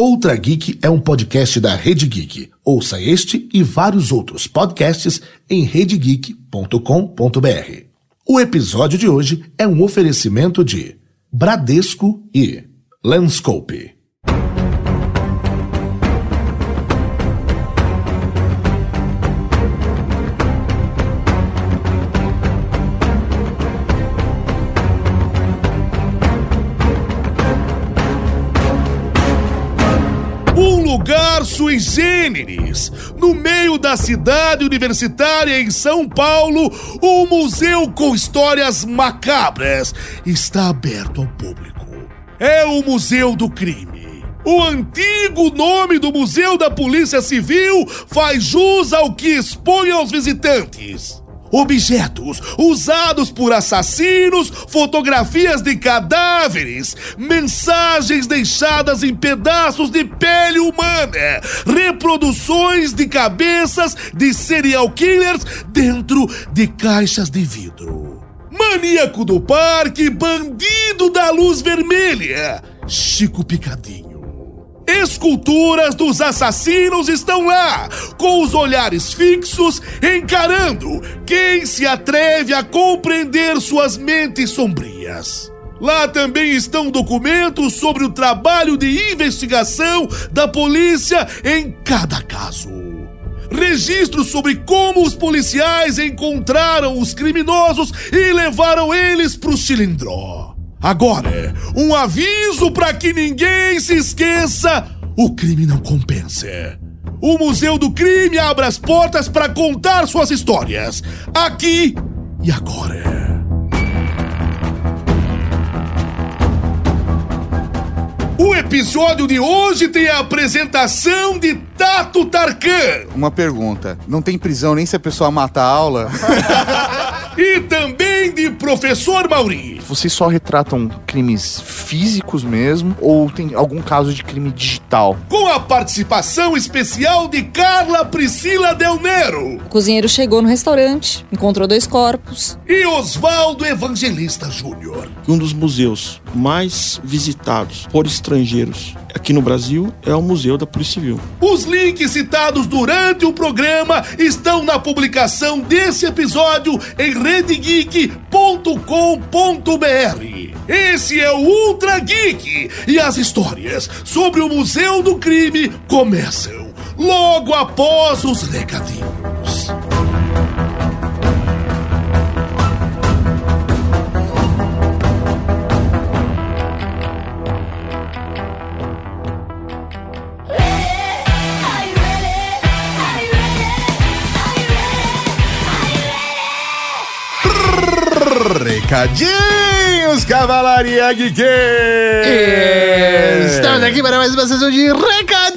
Outra Geek é um podcast da Rede Geek. Ouça este e vários outros podcasts em redegeek.com.br. O episódio de hoje é um oferecimento de Bradesco e Landscope. Lugar sui generis. No meio da cidade universitária em São Paulo, o museu com histórias macabras está aberto ao público. É o Museu do Crime. O antigo nome do Museu da Polícia Civil faz jus ao que expõe aos visitantes objetos usados por assassinos, fotografias de cadáveres, mensagens deixadas em pedaços de pele humana, reproduções de cabeças de serial killers dentro de caixas de vidro. Maníaco do parque, bandido da luz vermelha, Chico Picadinho. Esculturas dos assassinos estão lá, com os olhares fixos, encarando quem se atreve a compreender suas mentes sombrias. Lá também estão documentos sobre o trabalho de investigação da polícia em cada caso. Registros sobre como os policiais encontraram os criminosos e levaram eles para o cilindró. Agora, um aviso para que ninguém se esqueça: o crime não compensa. O Museu do Crime abre as portas para contar suas histórias, aqui e agora. O episódio de hoje tem a apresentação de Tato Tarkan. Uma pergunta: não tem prisão nem se a pessoa mata a aula? e também de Professor Mauri. Vocês só retratam crimes físicos mesmo ou tem algum caso de crime digital? Com a participação especial de Carla Priscila Del Nero. O cozinheiro chegou no restaurante, encontrou dois corpos. E Oswaldo Evangelista Júnior. Um dos museus mais visitados por estrangeiros aqui no Brasil é o Museu da Polícia Civil. Os links citados durante o programa estão na publicação desse episódio em redegeek.com.br. Esse é o Ultra Geek e as histórias sobre o Museu do Crime começam logo após os recadinhos. Recadinhos, Cavalaria Geek! Estamos aqui para mais uma sessão de recadinhos,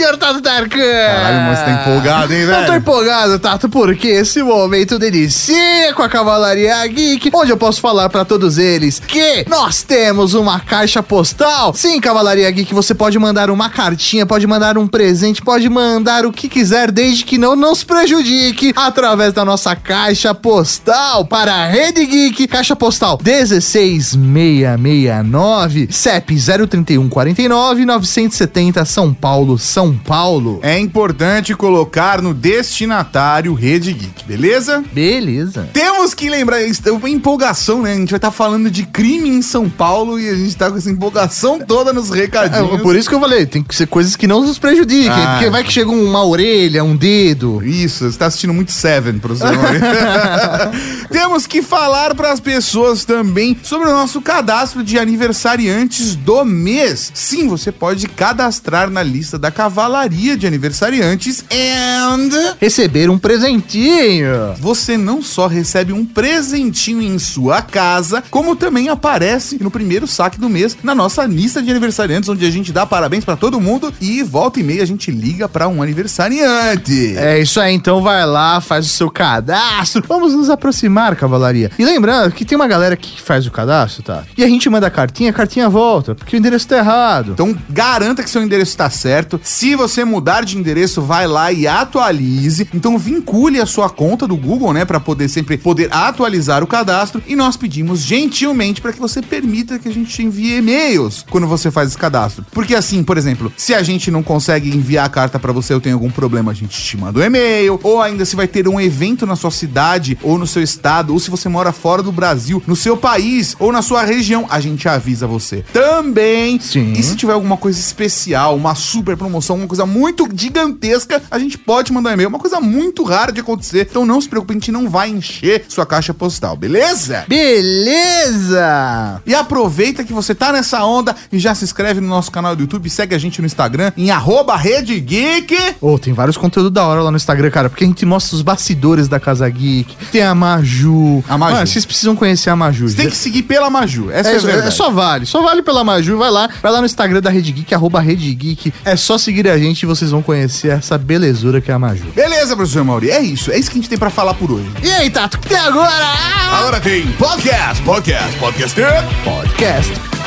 senhor Tato Tarkan! Caralho, mas tá empolgado, hein, velho? Eu tô empolgado, Tato, porque esse momento delicia com a Cavalaria Geek, onde eu posso falar para todos eles que nós temos uma caixa postal. Sim, Cavalaria Geek, você pode mandar uma cartinha, pode mandar um presente, pode mandar o que quiser, desde que não nos prejudique, através da nossa caixa postal para a Rede Geek, caixa postal 16669, CEP 03149 970 São Paulo, São Paulo. É importante colocar no destinatário Rede Geek, beleza? Beleza. Temos que lembrar, uma empolgação, né? A gente vai estar tá falando de crime em São Paulo e a gente tá com essa empolgação toda nos recadinhos. É, por isso que eu falei, tem que ser coisas que não nos prejudiquem, ah. porque vai que chega uma orelha, um dedo. Isso, você tá assistindo muito Seven, pro seu Temos que falar para as pessoas também sobre o nosso cadastro de aniversariantes do mês. Sim, você pode cadastrar na lista da cavalaria de aniversariantes and receber um presentinho. Você não só recebe um presentinho em sua casa, como também aparece no primeiro saque do mês na nossa lista de aniversariantes, onde a gente dá parabéns para todo mundo e volta e meia a gente liga para um aniversariante. É isso aí, então vai lá, faz o seu cadastro. Vamos nos aproximar, cavalaria. E lembrando que tem uma galera que faz o cadastro, tá? E a gente manda a cartinha, a cartinha volta, porque o endereço tá errado. Então garanta que seu endereço tá certo. Se você mudar de endereço, vai lá e atualize. Então vincule a sua conta do Google, né, para poder sempre poder atualizar o cadastro. E nós pedimos gentilmente para que você permita que a gente te envie e-mails quando você faz esse cadastro. Porque assim, por exemplo, se a gente não consegue enviar a carta para você ou tem algum problema, a gente te manda um e-mail. Ou ainda se vai ter um evento na sua cidade ou no seu estado, ou se você mora fora do Brasil, no seu país ou na sua região, a gente avisa você. Também. Sim. E se tiver alguma coisa especial, uma super promoção, uma coisa muito gigantesca, a gente pode mandar e-mail. Uma coisa muito rara de acontecer. Então não se preocupe, a gente não vai encher sua caixa postal, beleza? Beleza! E aproveita que você tá nessa onda e já se inscreve no nosso canal do YouTube, segue a gente no Instagram em arroba Rede Geek. Ô, tem vários conteúdos da hora lá no Instagram, cara, porque a gente mostra os bastidores da Casa Geek. Tem a Maju. A Maju. Mano, vocês precisam conhecer a Maju. Você tem que seguir pela Maju. Essa é, É, é, verdade. só vale, só vale pela Maju, vai lá, vai lá no Instagram da Rede Geek, arroba Rede Geek, é só seguir a gente e vocês vão conhecer essa belezura que é a Maju. Beleza, professor Mauri, é isso. É isso que a gente tem pra falar por hoje. E aí, Tato, o que tem agora? Agora tem podcast, podcast, podcast. Podcast.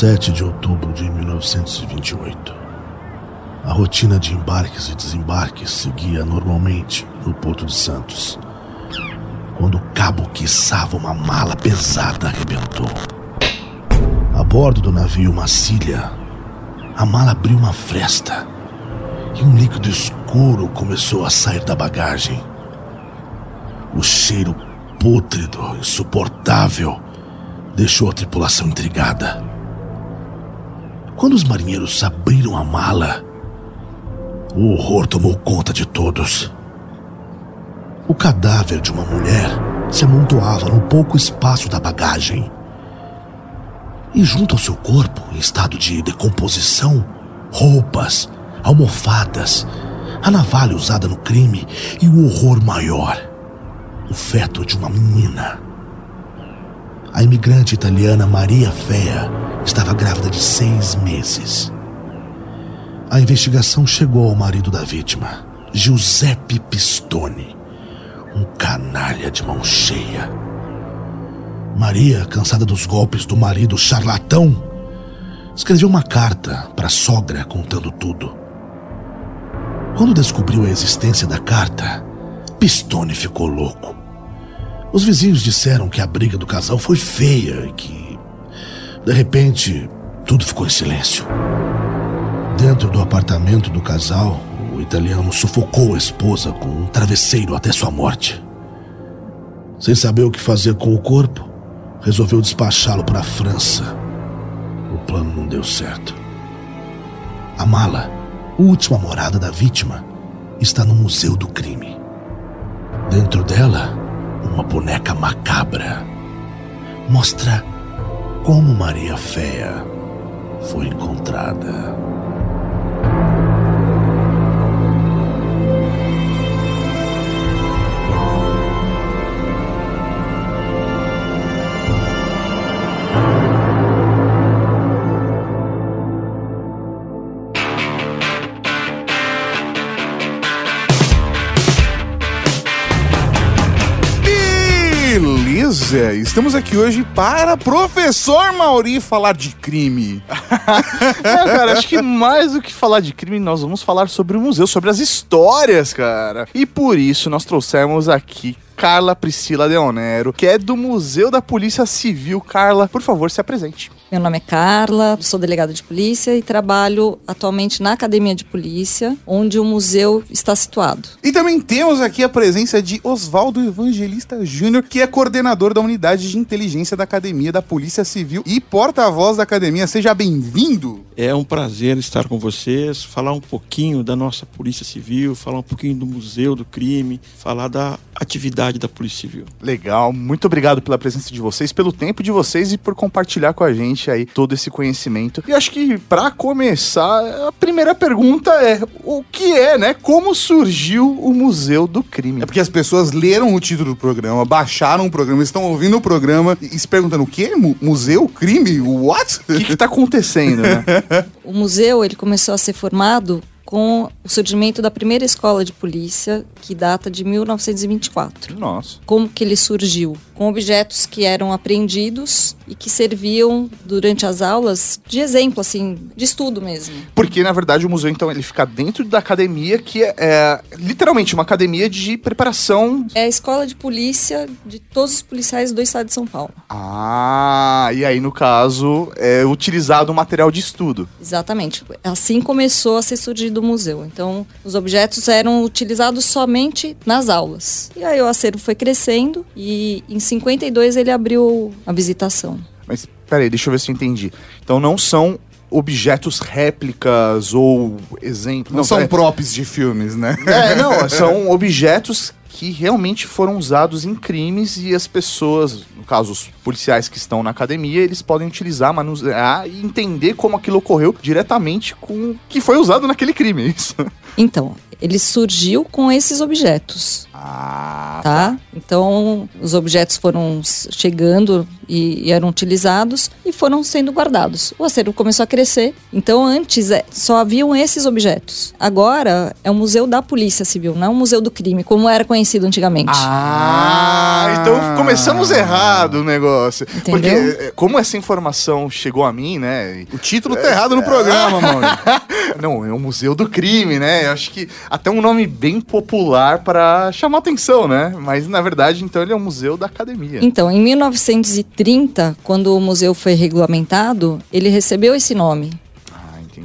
Sete de outubro de 1928. A rotina de embarques e desembarques seguia normalmente no Porto de Santos. Quando o cabo que içava uma mala pesada arrebentou. A bordo do navio Macilha, a mala abriu uma fresta e um líquido escuro começou a sair da bagagem. O cheiro pútrido, insuportável, deixou a tripulação intrigada. Quando os marinheiros abriram a mala, o horror tomou conta de todos. O cadáver de uma mulher se amontoava no pouco espaço da bagagem. E junto ao seu corpo, em estado de decomposição, roupas, almofadas, a navalha usada no crime e o horror maior, o feto de uma menina. A imigrante italiana Maria Fea estava grávida de seis meses. A investigação chegou ao marido da vítima, Giuseppe Pistone, um canalha de mão cheia. Maria, cansada dos golpes do marido charlatão, escreveu uma carta para a sogra contando tudo. Quando descobriu a existência da carta, Pistone ficou louco. Os vizinhos disseram que a briga do casal foi feia e que, de repente, tudo ficou em silêncio. Dentro do apartamento do casal, o italiano sufocou a esposa com um travesseiro até sua morte. Sem saber o que fazer com o corpo, resolveu despachá-lo para a França. O plano não deu certo. A mala, última morada da vítima, está no Museu do Crime. Dentro dela, uma boneca macabra. Mostra como Maria Féia foi encontrada. Estamos aqui hoje para professor Mauri falar de crime. É, cara, acho que mais do que falar de crime, nós vamos falar sobre o museu, sobre as histórias, cara. E por isso nós trouxemos aqui Carla Priscila Deonero, que é do Museu da Polícia Civil. Carla, por favor, se apresente. Meu nome é Carla, sou delegada de polícia e trabalho atualmente na Academia de Polícia, onde o museu está situado. E também temos aqui a presença de Oswaldo Evangelista Júnior, que é coordenador da unidade de inteligência da Academia da Polícia Civil e porta-voz da Academia. Seja bem-vindo. É um prazer estar com vocês, falar um pouquinho da nossa Polícia Civil, falar um pouquinho do Museu do Crime, falar da atividade atividade da Polícia Civil. Legal, muito obrigado pela presença de vocês, pelo tempo de vocês e por compartilhar com a gente aí todo esse conhecimento. E acho que para começar, a primeira pergunta é: o que é, né? Como surgiu o Museu do Crime? É porque as pessoas leram o título do programa, baixaram o programa, estão ouvindo o programa e se perguntando o? Mu- Museu? Crime? What? O que, que tá acontecendo, né? O museu ele começou a ser formado com o surgimento da primeira escola de polícia, que data de 1924. Nossa. Como que ele surgiu? Com objetos que eram apreendidos e que serviam durante as aulas de exemplo, assim, de estudo mesmo. Porque, na verdade, o museu, então, ele fica dentro da academia, que é, é literalmente uma academia de preparação. É a escola de polícia de todos os policiais do estado de São Paulo. Ah, e aí, no caso, é utilizado o material de estudo. Exatamente. Assim começou a ser surgido o museu. Então, os objetos eram utilizados somente nas aulas. E aí o acervo foi crescendo e em 52 ele abriu a visitação. Mas, peraí, deixa eu ver se eu entendi. Então, não são objetos réplicas ou exemplos. Não, são é, props de filmes, né? É, não, são objetos que realmente foram usados em crimes e as pessoas, no caso os policiais que estão na academia, eles podem utilizar, manusear e entender como aquilo ocorreu diretamente com o que foi usado naquele crime, é isso. Então, ele surgiu com esses objetos, Ah, tá? Então, os objetos foram chegando e, e eram utilizados e foram sendo guardados. O acervo começou a crescer. Então, antes é, só haviam esses objetos. Agora é um museu da Polícia Civil, não é um museu do crime, como era conhecido antigamente. Ah, então começamos errado o negócio. Entendeu? Porque eh, como essa informação chegou a mim, né? O título tá errado no programa, mano. Não, é o Museu do Crime, né? Eu acho que até um nome bem popular para chamar atenção, né? Mas na verdade, então ele é o Museu da Academia. Então, em 1930, quando o museu foi regulamentado, ele recebeu esse nome.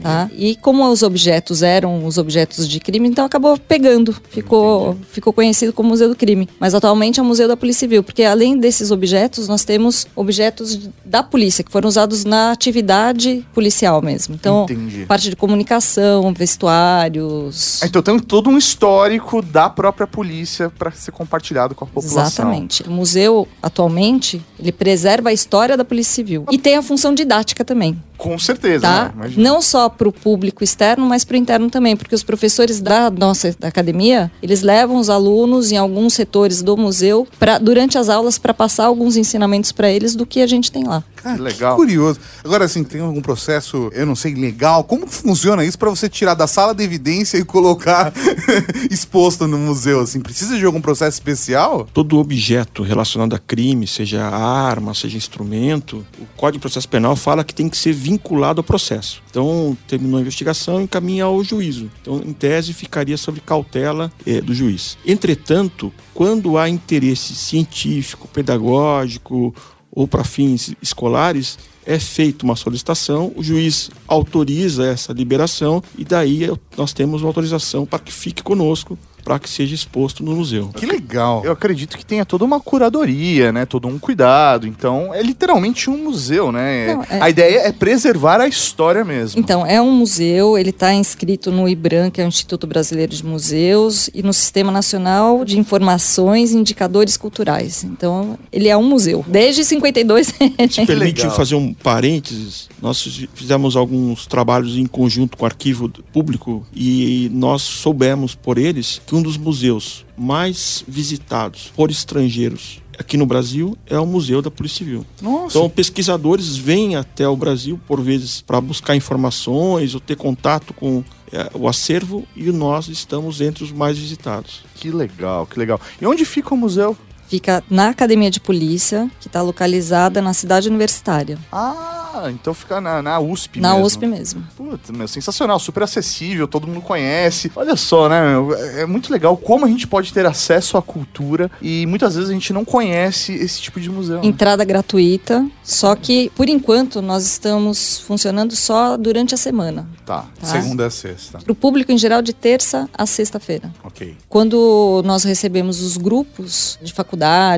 Tá? E como os objetos eram os objetos de crime, então acabou pegando. Ficou, ficou conhecido como Museu do Crime. Mas atualmente é o Museu da Polícia Civil, porque além desses objetos, nós temos objetos da polícia, que foram usados na atividade policial mesmo. Então, Entendi. parte de comunicação, vestuários. Ah, Então tem todo um histórico da própria polícia para ser compartilhado com a população. Exatamente. O museu, atualmente, ele preserva a história da Polícia Civil. E tem a função didática também. Com certeza, tá? né? Não só para o público externo, mas para o interno também, porque os professores da nossa da academia, eles levam os alunos em alguns setores do museu para durante as aulas para passar alguns ensinamentos para eles do que a gente tem lá. Cara, legal. Curioso. Agora, assim, tem algum processo, eu não sei, legal? Como que funciona isso pra você tirar da sala de evidência e colocar exposto no museu, assim? Precisa de algum processo especial? Todo objeto relacionado a crime, seja arma, seja instrumento, o Código de Processo Penal fala que tem que ser vinculado ao processo. Então, terminou a investigação, encaminha ao juízo. Então, em tese, ficaria sob cautela eh, do juiz. Entretanto, quando há interesse científico, pedagógico ou para fins escolares, é feita uma solicitação, o juiz autoriza essa liberação e daí nós temos uma autorização para que fique conosco, para que seja exposto no museu. Que legal. Eu acredito que tenha toda uma curadoria, né? Todo um cuidado. Então, é literalmente um museu, né? Não, é- A ideia é preservar a história mesmo. Então, é um museu, ele está inscrito no IBRAM, que é o Instituto Brasileiro de Museus, e no Sistema Nacional de Informações e Indicadores Culturais. Então, ele é um museu. Desde 52. Se permite fazer um parênteses, nós fiz- fizemos alguns trabalhos em conjunto com o arquivo público e nós soubemos por eles que um dos museus mais visitados por estrangeiros aqui no Brasil é o Museu da Polícia Civil. Nossa, Então, pesquisadores vêm até o Brasil, por vezes, para buscar informações ou ter contato com eh, o acervo e nós estamos entre os mais visitados. que legal, que legal. E onde fica o museu? Fica na Academia de Polícia, que está localizada na cidade universitária. Ah, então fica na, na USP na mesmo. USP mesmo. Puta, meu, sensacional, super acessível, todo mundo conhece. Olha só, né, meu, é muito legal como a gente pode ter acesso à cultura e muitas vezes a gente não conhece esse tipo de museu. né? Entrada gratuita, só que, por enquanto, nós estamos funcionando só durante a semana. Tá. Tá? Segunda a sexta. Para o público em geral, de terça a sexta-feira. Ok. Quando nós recebemos os grupos de faculdade,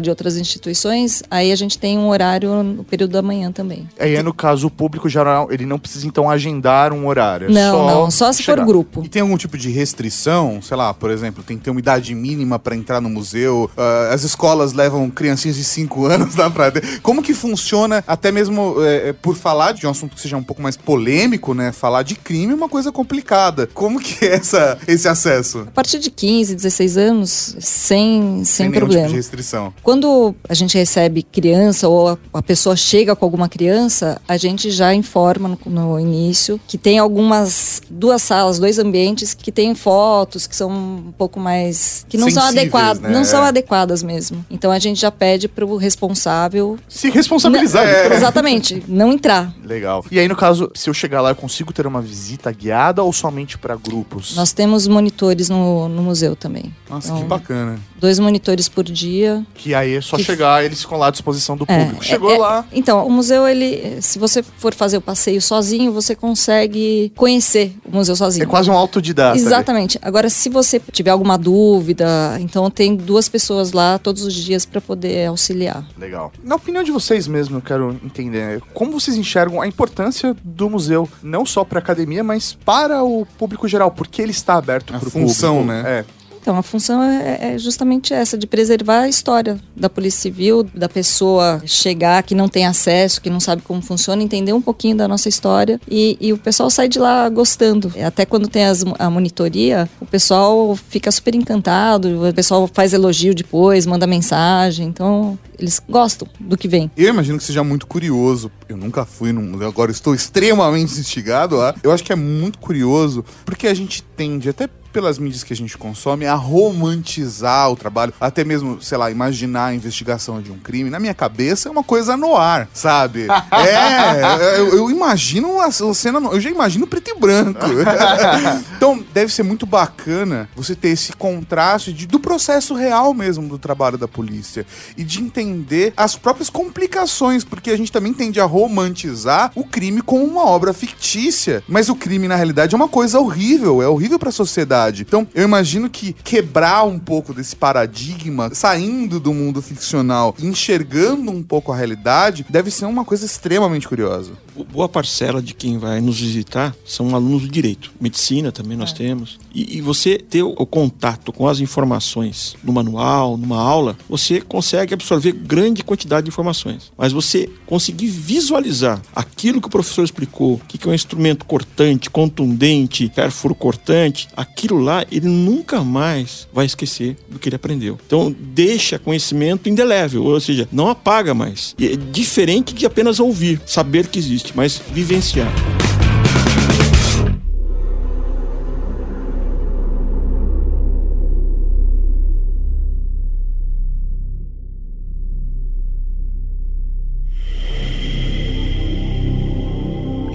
outras instituições, aí a gente tem um horário no período da manhã também. Aí é no caso, o público geral, ele não precisa então agendar um horário. é Não, não, só se chegar. for grupo. E tem algum tipo de restrição? Sei lá, por exemplo, tem que ter uma idade mínima pra entrar no museu. ah, as escolas levam criancinhas de 5 anos lá pra dentro. Como que funciona, até mesmo é, é, por falar de um assunto que seja um pouco mais polêmico, né? Falar de crime é uma coisa complicada. Como que é essa, esse acesso? A partir de 15, 16 anos, sem, sem, nenhum problema. tipo Quando a gente recebe criança ou a, a pessoa chega com alguma criança, a gente já informa no, no início que tem algumas duas salas, dois ambientes que tem fotos que são um pouco mais que não são Sensíveis, adequadas, né? não são É. adequadas mesmo. Então a gente já pede para o responsável Se responsabilizar. Não, literalmente. exatamente, não entrar. Legal. E aí, no caso, se eu chegar lá, eu consigo ter uma visita guiada ou somente pra grupos? Nós temos monitores no, no museu também. Nossa, Então, que bacana. Dois monitores por dia. Que aí é só Que- chegar, eles ficam lá à disposição do É, público. Chegou é- é- lá. Então, o museu, ele, se você for fazer o passeio sozinho, você consegue conhecer o museu sozinho. É quase um autodidata. ali. Exatamente. Agora, se você tiver alguma dúvida, então tem duas pessoas lá todos os dias para poder auxiliar. Legal. Na opinião de vocês mesmo, eu quero entender, como vocês enxergam a importância do museu, não só para academia, mas para o público geral, porque ele está aberto A para o função, público. né? É. Então, a função é, é justamente essa, de preservar a história da Polícia Civil, da pessoa chegar que não tem acesso, que não sabe como funciona, entender um pouquinho da nossa história e, e o pessoal sai de lá gostando. Até quando tem as- a monitoria, o pessoal fica super encantado, o pessoal faz elogio depois, manda mensagem, então eles gostam do que vem. Eu imagino que seja muito curioso. Eu nunca fui num museu, agora estou extremamente instigado lá. Eu acho que é muito curioso, porque a gente tende, até pelas mídias que a gente consome, a romantizar o trabalho, até mesmo, sei lá, imaginar a investigação de um crime. Na minha cabeça é uma coisa no ar, sabe? É, eu, eu imagino a cena, no- eu já imagino preto e branco. então, deve ser muito bacana você ter esse contraste de- do processo real mesmo do trabalho da polícia e de entender as próprias complicações, porque a gente também tende a romantizar o crime como uma obra fictícia, mas o crime na realidade é uma coisa horrível, é horrível para a sociedade. Então, eu imagino que quebrar um pouco desse paradigma, saindo do mundo ficcional, e enxergando um pouco a realidade, deve ser uma coisa extremamente curiosa. Boa parcela de quem vai nos visitar são alunos do direito. Medicina também nós temos. E, e você ter o, o contato com as informações no manual, numa aula, você consegue absorver grande quantidade de informações. Mas você conseguir visualizar aquilo que o professor explicou, o que, é um instrumento cortante, contundente, perfuro cortante, aquilo lá ele nunca mais vai esquecer do que ele aprendeu. Então deixa conhecimento indelével, ou seja, não apaga mais. E é diferente de apenas ouvir, saber que existe, mas vivenciar.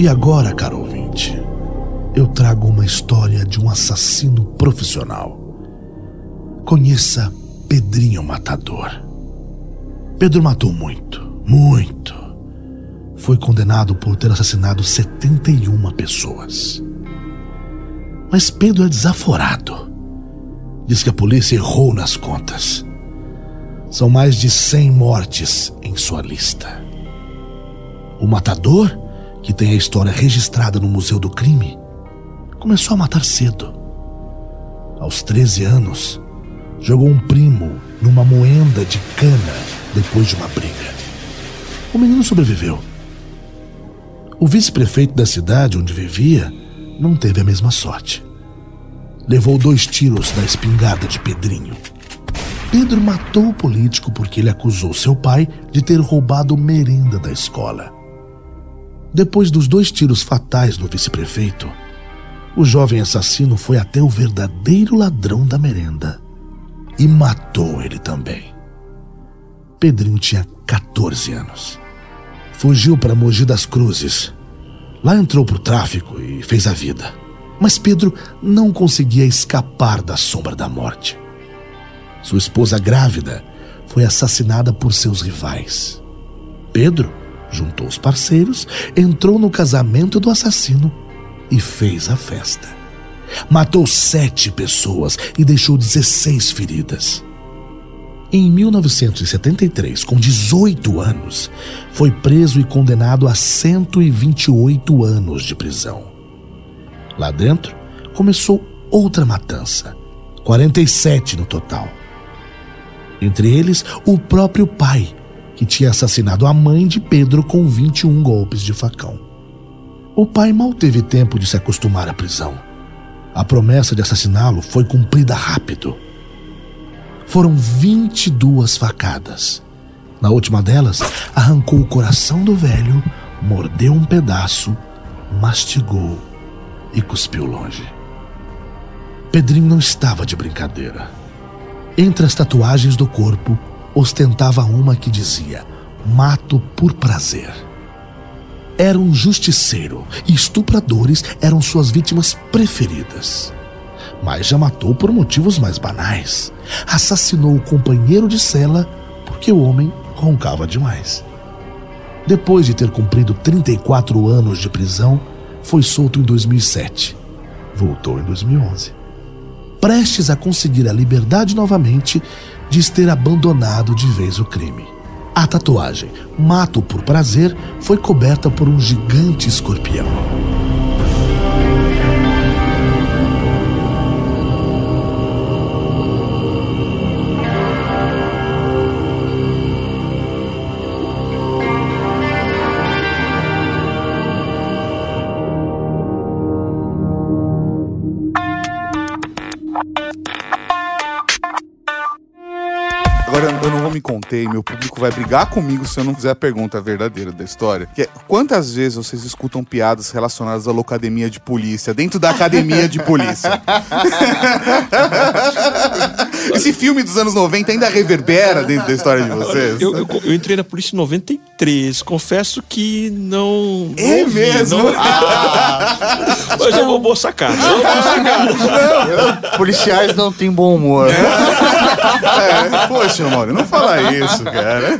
E agora, caro ouvinte, eu trago uma história de um assassino profissional. Conheça Pedrinho Matador. Pedro matou muito, muito. Foi condenado por ter assassinado 71 pessoas. Mas Pedro é desaforado. Diz que a polícia errou nas contas. São mais de 100 mortes em sua lista. O matador, que tem a história registrada no Museu do Crime, começou a matar cedo. Aos 13 anos, jogou um primo numa moenda de cana depois de uma briga. O menino sobreviveu. O vice-prefeito da cidade onde vivia não teve a mesma sorte. Levou dois tiros da espingarda de Pedrinho. Pedro matou o político porque ele acusou seu pai de ter roubado merenda da escola. Depois dos dois tiros fatais do vice-prefeito, o jovem assassino foi até o verdadeiro ladrão da merenda e matou ele também. Pedrinho tinha 14 anos. Fugiu para Mogi das Cruzes. Lá entrou pro tráfico e fez a vida. Mas Pedro não conseguia escapar da sombra da morte. Sua esposa grávida foi assassinada por seus rivais. Pedro juntou os parceiros, entrou no casamento do assassino e fez a festa. Matou sete pessoas e deixou 16 feridas. Em 1973, com 18 anos, foi preso e condenado a 128 anos de prisão. Lá dentro, começou outra matança, 47 no total. Entre eles, o próprio pai, que tinha assassinado a mãe de Pedro com 21 golpes de facão. O pai mal teve tempo de se acostumar à prisão. A promessa de assassiná-lo foi cumprida rápido. Foram 22 facadas. Na última delas, arrancou o coração do velho, mordeu um pedaço, mastigou e cuspiu longe. Pedrinho não estava de brincadeira. Entre as tatuagens do corpo, ostentava uma que dizia: Mato por prazer. Era um justiceiro e estupradores eram suas vítimas preferidas. Mas já matou por motivos mais banais. Assassinou o companheiro de cela porque o homem roncava demais. Depois de ter cumprido 34 anos de prisão, foi solto em 2007. Voltou em 2011. Prestes a conseguir a liberdade novamente, diz ter abandonado de vez o crime. A tatuagem Mato por Prazer foi coberta por um gigante escorpião. Vou conter, meu público vai brigar comigo se eu não fizer a pergunta verdadeira da história. Que é, quantas vezes vocês escutam piadas relacionadas à locademia de polícia, dentro da academia de polícia? Esse filme dos anos 90 ainda reverbera dentro da história de vocês? Eu, eu- eu entrei na polícia em 93. Confesso que não. É não ouvi, mesmo? não- Mas é uma boa sacada. É uma boa sacada. Policiais não têm bom humor. É, poxa, Mauro, não fala isso, cara.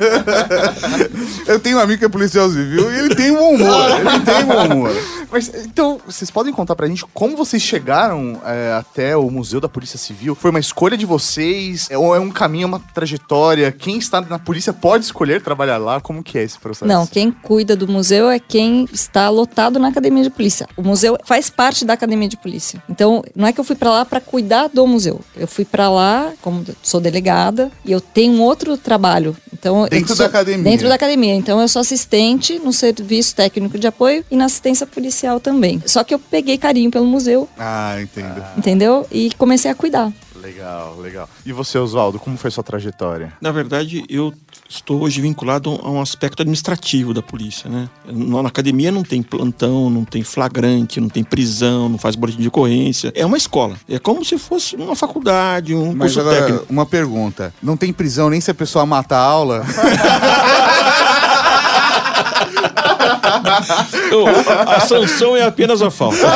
Eu tenho um amigo que é policial civil e ele tem bom humor. Ele tem bom humor. Mas então, vocês podem contar pra gente como vocês chegaram é, até o Museu da Polícia Civil? Foi uma escolha de vocês? É, ou é um caminho, uma trajetória? Quem está na polícia pode escolher trabalhar lá? Como que é esse processo? Não, quem cuida do museu é quem está lotado na academia de polícia. O museu faz parte da academia de polícia. Então, não é que eu fui pra lá pra cuidar do museu. Eu fui pra lá, como sou delegada, e eu tenho um outro trabalho. Então, Dentro da academia. Dentro da academia. Então, eu sou assistente no serviço técnico de apoio e na assistência policial também. Só que eu peguei carinho pelo museu, Ah, entendo. entendeu? E comecei a cuidar. Legal, legal. E você, Oswaldo, como foi sua trajetória? Na verdade, eu estou hoje vinculado a um aspecto administrativo da polícia, né? Na na academia não tem plantão, não tem flagrante, não tem prisão, não faz boletim de ocorrência. É uma escola. É como se fosse uma faculdade, um Mas curso agora, técnico. uma pergunta. Não tem prisão nem se a pessoa mata a aula? A, sanção é apenas a falta.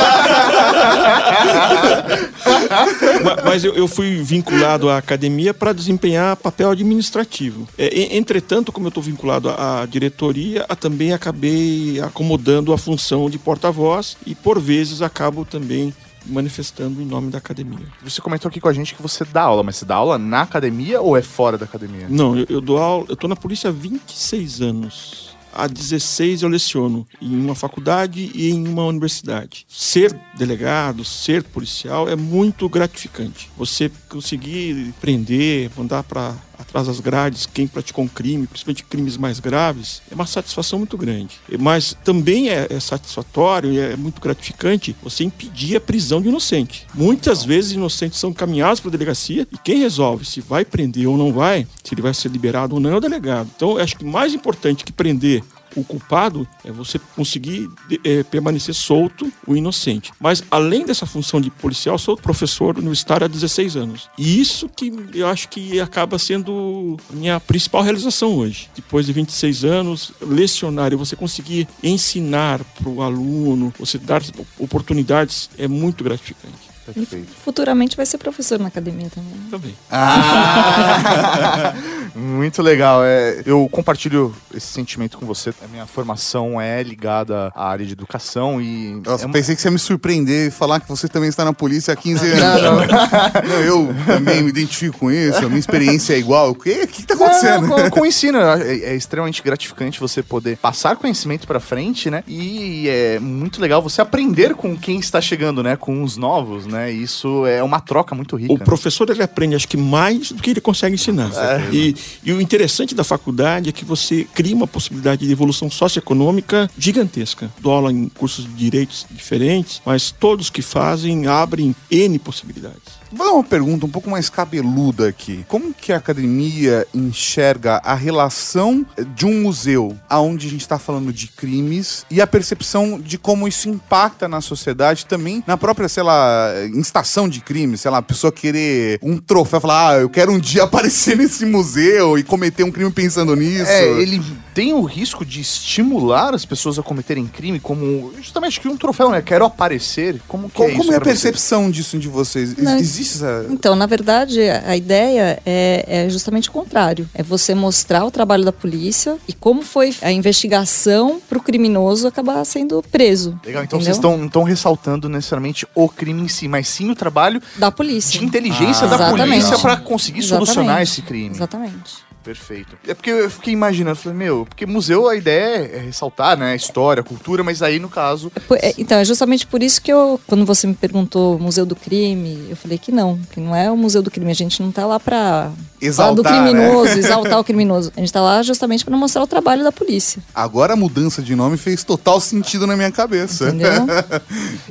Ma- Mas eu, eu fui vinculado à academia para desempenhar papel administrativo. É, entretanto, como eu estou vinculado à, diretoria, também acabei acomodando a função de porta-voz e, por vezes, acabo também manifestando em nome da academia. Você comentou aqui com a gente que você dá aula, mas você dá aula na academia ou é fora da academia? Não, eu, eu dou aula, eu tô na polícia há 26 anos. Há 16 eu leciono em uma faculdade e em uma universidade. Ser delegado, ser policial é muito gratificante. Você conseguir prender, mandar para atrás das grades quem praticou um crime, principalmente crimes mais graves, é uma satisfação muito grande. Mas também é, é satisfatório e é muito gratificante você impedir a prisão de inocente. Muitas vezes inocentes são caminhados para a delegacia e quem resolve se vai prender ou não vai, se ele vai ser liberado ou não é o delegado. Então, eu acho que mais importante que prender o culpado é você conseguir eh, permanecer solto o inocente. Mas além dessa função de policial, sou professor universitário há 16 anos. E isso que eu acho que acaba sendo minha principal realização hoje. Depois de 26 anos, lecionar e você conseguir ensinar para o aluno, você dar oportunidades é muito gratificante. Perfeito. Futuramente vai ser professor na academia também. Também. Ah! Muito legal. É, eu compartilho esse sentimento com você. A minha formação é ligada à área de educação e. Nossa, é uma- pensei que você ia me surpreender e falar que você também está na polícia há 15 anos. Não, eu também me identifico com isso, a minha experiência é igual. O que está acontecendo? É, com, com o ensino, é, é extremamente gratificante você poder passar conhecimento pra frente, né? E é muito legal você aprender com quem está chegando, né? Com os novos, né? Isso é uma troca muito rica. O professor ele aprende, acho que mais do que ele consegue ensinar. E, e o interessante da faculdade é que você cria uma possibilidade de evolução socioeconômica gigantesca. Aula em cursos de direitos diferentes, mas todos que fazem abrem N possibilidades. Vou dar uma pergunta um pouco mais cabeluda aqui. Como que a academia enxerga a relação de um museu aonde a gente está falando de crimes e a percepção de como isso impacta na sociedade também na própria, sei lá, instação de crimes, sei lá, a pessoa querer um troféu, falar, ah, eu quero um dia aparecer nesse museu e cometer um crime pensando nisso. É, ele tem o risco de estimular as pessoas a cometerem crime como justamente que um troféu, né? Quero aparecer. Como que Como, é isso como é a você? percepção disso de vocês? Não, Existe essa... Então, na verdade, a ideia é, é justamente o contrário. É você mostrar o trabalho da polícia e como foi a investigação para o criminoso acabar sendo preso. Legal, então entendeu? vocês estão não estão ressaltando necessariamente o crime em si, mas sim o trabalho Da polícia. de inteligência Ah, da polícia pra conseguir Exatamente. solucionar esse crime. Exatamente. Perfeito. É porque eu fiquei imaginando, falei, meu, porque museu a ideia é ressaltar, né, a história, a cultura, mas aí no caso. É é, Então, é justamente por isso que eu, quando você me perguntou Museu do Crime, eu falei que não, que não é o Museu do Crime. A gente não tá lá pra falar do Exaltar, né? criminoso, exaltar o criminoso. A gente tá lá justamente para mostrar o trabalho da polícia. Agora a mudança de nome fez total sentido na minha cabeça. Entendeu?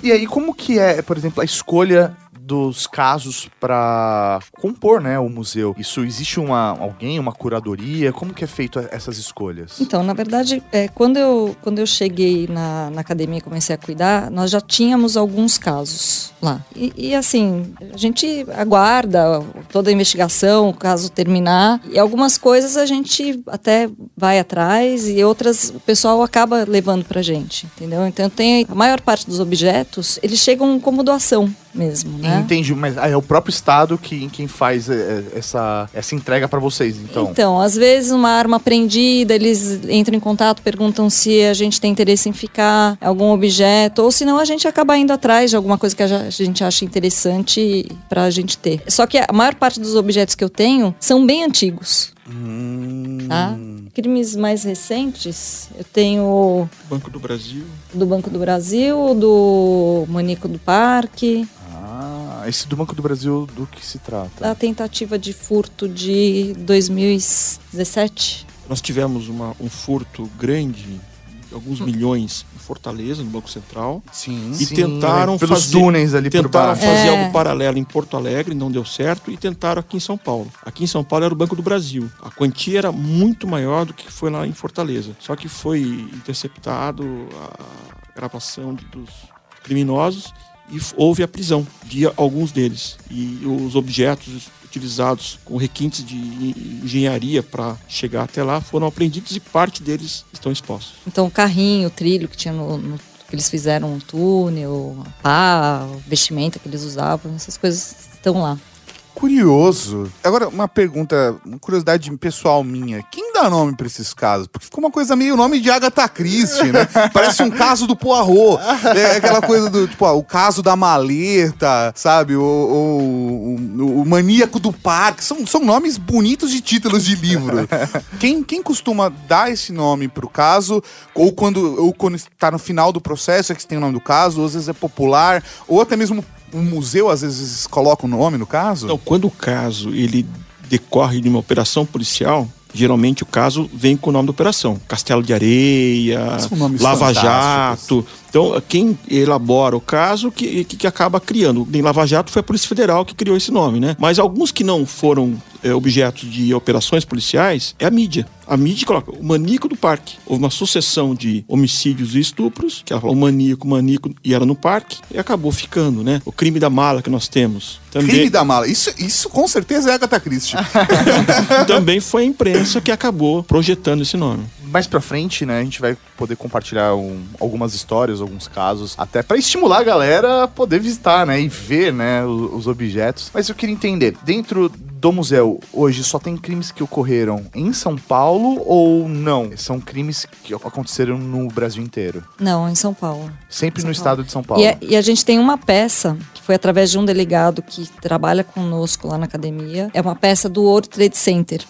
E aí, como que é, por exemplo, a escolha dos casos pra compor, né, o museu? Isso existe uma alguém, uma curadoria? Como que é feito essas escolhas? Então, na verdade, é, quando, eu, quando eu cheguei na, na academia e comecei a cuidar, nós já tínhamos alguns casos lá. E, e, assim, a gente aguarda toda a investigação, o caso terminar, e algumas coisas a gente até vai atrás e outras o pessoal acaba levando pra gente, entendeu? Então, tem a maior parte dos objetos, eles chegam como doação mesmo, né? Entendi, mas é o próprio Estado que, quem faz é, é, essa, essa entrega pra vocês, então. Então, às vezes uma arma apreendida, eles entram em contato, perguntam se a gente tem interesse em ficar, algum objeto, ou se não a gente acaba indo atrás de alguma coisa que a a gente acha interessante pra gente ter. Só que a maior parte dos objetos que eu tenho são bem antigos, Hum. tá? Crimes mais recentes, eu tenho Banco do Brasil. do Banco do Brasil, do Manico do Parque, Ah, esse do Banco do Brasil, do que se trata? a tentativa de furto de 2017. Nós tivemos uma- um furto grande, de alguns milhões, em Fortaleza, no Banco Central. Sim. E Sim, tentaram pelos fazer, túneis ali por tentaram baixo. fazer É. algo paralelo em Porto Alegre, não deu certo, e tentaram aqui em São Paulo. Aqui em São Paulo era o Banco do Brasil. A quantia era muito maior do que foi lá em Fortaleza. Só que foi interceptado a gravação de- dos criminosos e houve a prisão de alguns deles. E os objetos utilizados com requintes de en- engenharia para chegar até lá foram apreendidos e parte deles estão expostos. Então, o carrinho, o trilho que tinha no, no- que eles fizeram no túnel, a pá, o vestimenta que eles usavam, essas coisas estão lá. Curioso. Agora, uma pergunta, uma curiosidade pessoal minha. Quem dá nome pra esses casos? Porque ficou uma coisa meio nome de Agatha Christie, né? Parece um caso do Poirot. É aquela coisa do, tipo, ó, o caso da maleta, sabe? O, o, o- o maníaco do parque. São, são nomes bonitos de títulos de livro. Quem, quem costuma dar esse nome pro caso? Ou quando, ou quando está no final do processo é que tem o nome do caso, ou às vezes é popular, ou até mesmo um museu às vezes coloca o nome no caso? Então, quando o caso ele decorre de uma operação policial, geralmente o caso vem com o nome da operação. Castelo de Areia, Lava. Jato. Então, quem elabora o caso que, que, acaba criando. Em Lava Jato foi a Polícia Federal que criou esse nome, né? Mas alguns que não foram é, objetos de operações policiais é a mídia. A mídia coloca o maníaco do parque. Houve uma sucessão de homicídios e estupros, que ela falou maníaco, maníaco, e era no parque, e acabou ficando, né? O crime da mala que nós temos. Também, Crime da mala. Isso, isso com certeza é Agatha Christie. também foi a imprensa que acabou projetando esse nome. Mais pra frente, né, a gente vai poder compartilhar um- algumas histórias, alguns casos, até pra estimular a galera a poder visitar, né, e ver, né, o- os, objetos. Mas eu queria entender, dentro do museu, hoje só tem crimes que ocorreram em São Paulo ou não? São crimes que aconteceram no Brasil inteiro? Não, em São Paulo. Sempre São no Paulo. estado de São Paulo. E, é- e a gente tem uma peça que foi através de um delegado que trabalha conosco lá na academia. É uma peça do World Trade Center.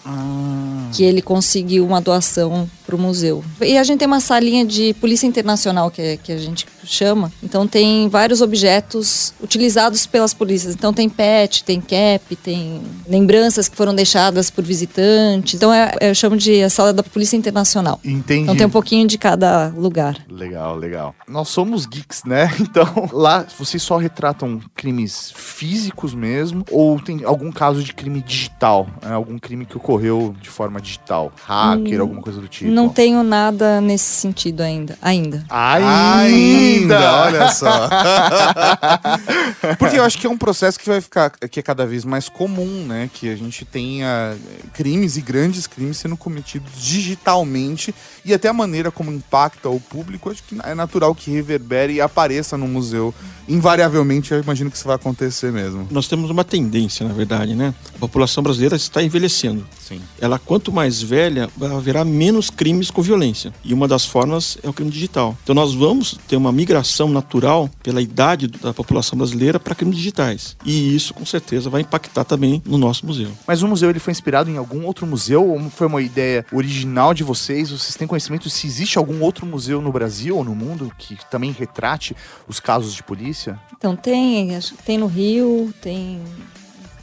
Que ele conseguiu uma doação para o museu. E a gente tem uma salinha de polícia internacional que, é- que a gente chama. Então tem vários objetos utilizados pelas polícias. Então tem pet, tem cap, tem lembranças que foram deixadas por visitantes. Então é- eu chamo de a sala da polícia internacional. Entendi. Então tem um pouquinho de cada lugar. Legal, legal. Nós somos geeks, né? Então, lá vocês só retratam crimes físicos mesmo? Ou tem algum caso de crime digital? né? Algum crime que ocorreu de forma digital? Hacker, alguma coisa do tipo? Não tenho nada nesse sentido ainda. Ainda. Ainda, olha só. Porque eu acho que é um processo que vai ficar que é cada vez mais comum, né? Que a gente tenha crimes e grandes crimes sendo cometidos digitalmente e até a maneira como impacta o público, acho que é natural que reverbere e apareça no museu. Invariavelmente, eu imagino que isso vai acontecer mesmo. Nós temos uma tendência, na verdade, né? A população brasileira está envelhecendo. Sim. Ela, quanto mais velha, haverá menos crimes com violência. E uma das formas é o crime digital. Então nós vamos ter uma migração natural pela idade da população brasileira para crimes digitais. E isso, com certeza, vai impactar também no nosso museu. Mas o museu ele foi inspirado em algum outro museu? Ou foi uma ideia original de vocês? Vocês têm conhecimento se existe algum outro museu no Brasil ou no mundo que também retrate os casos de polícia? Então tem, acho que tem no Rio, tem.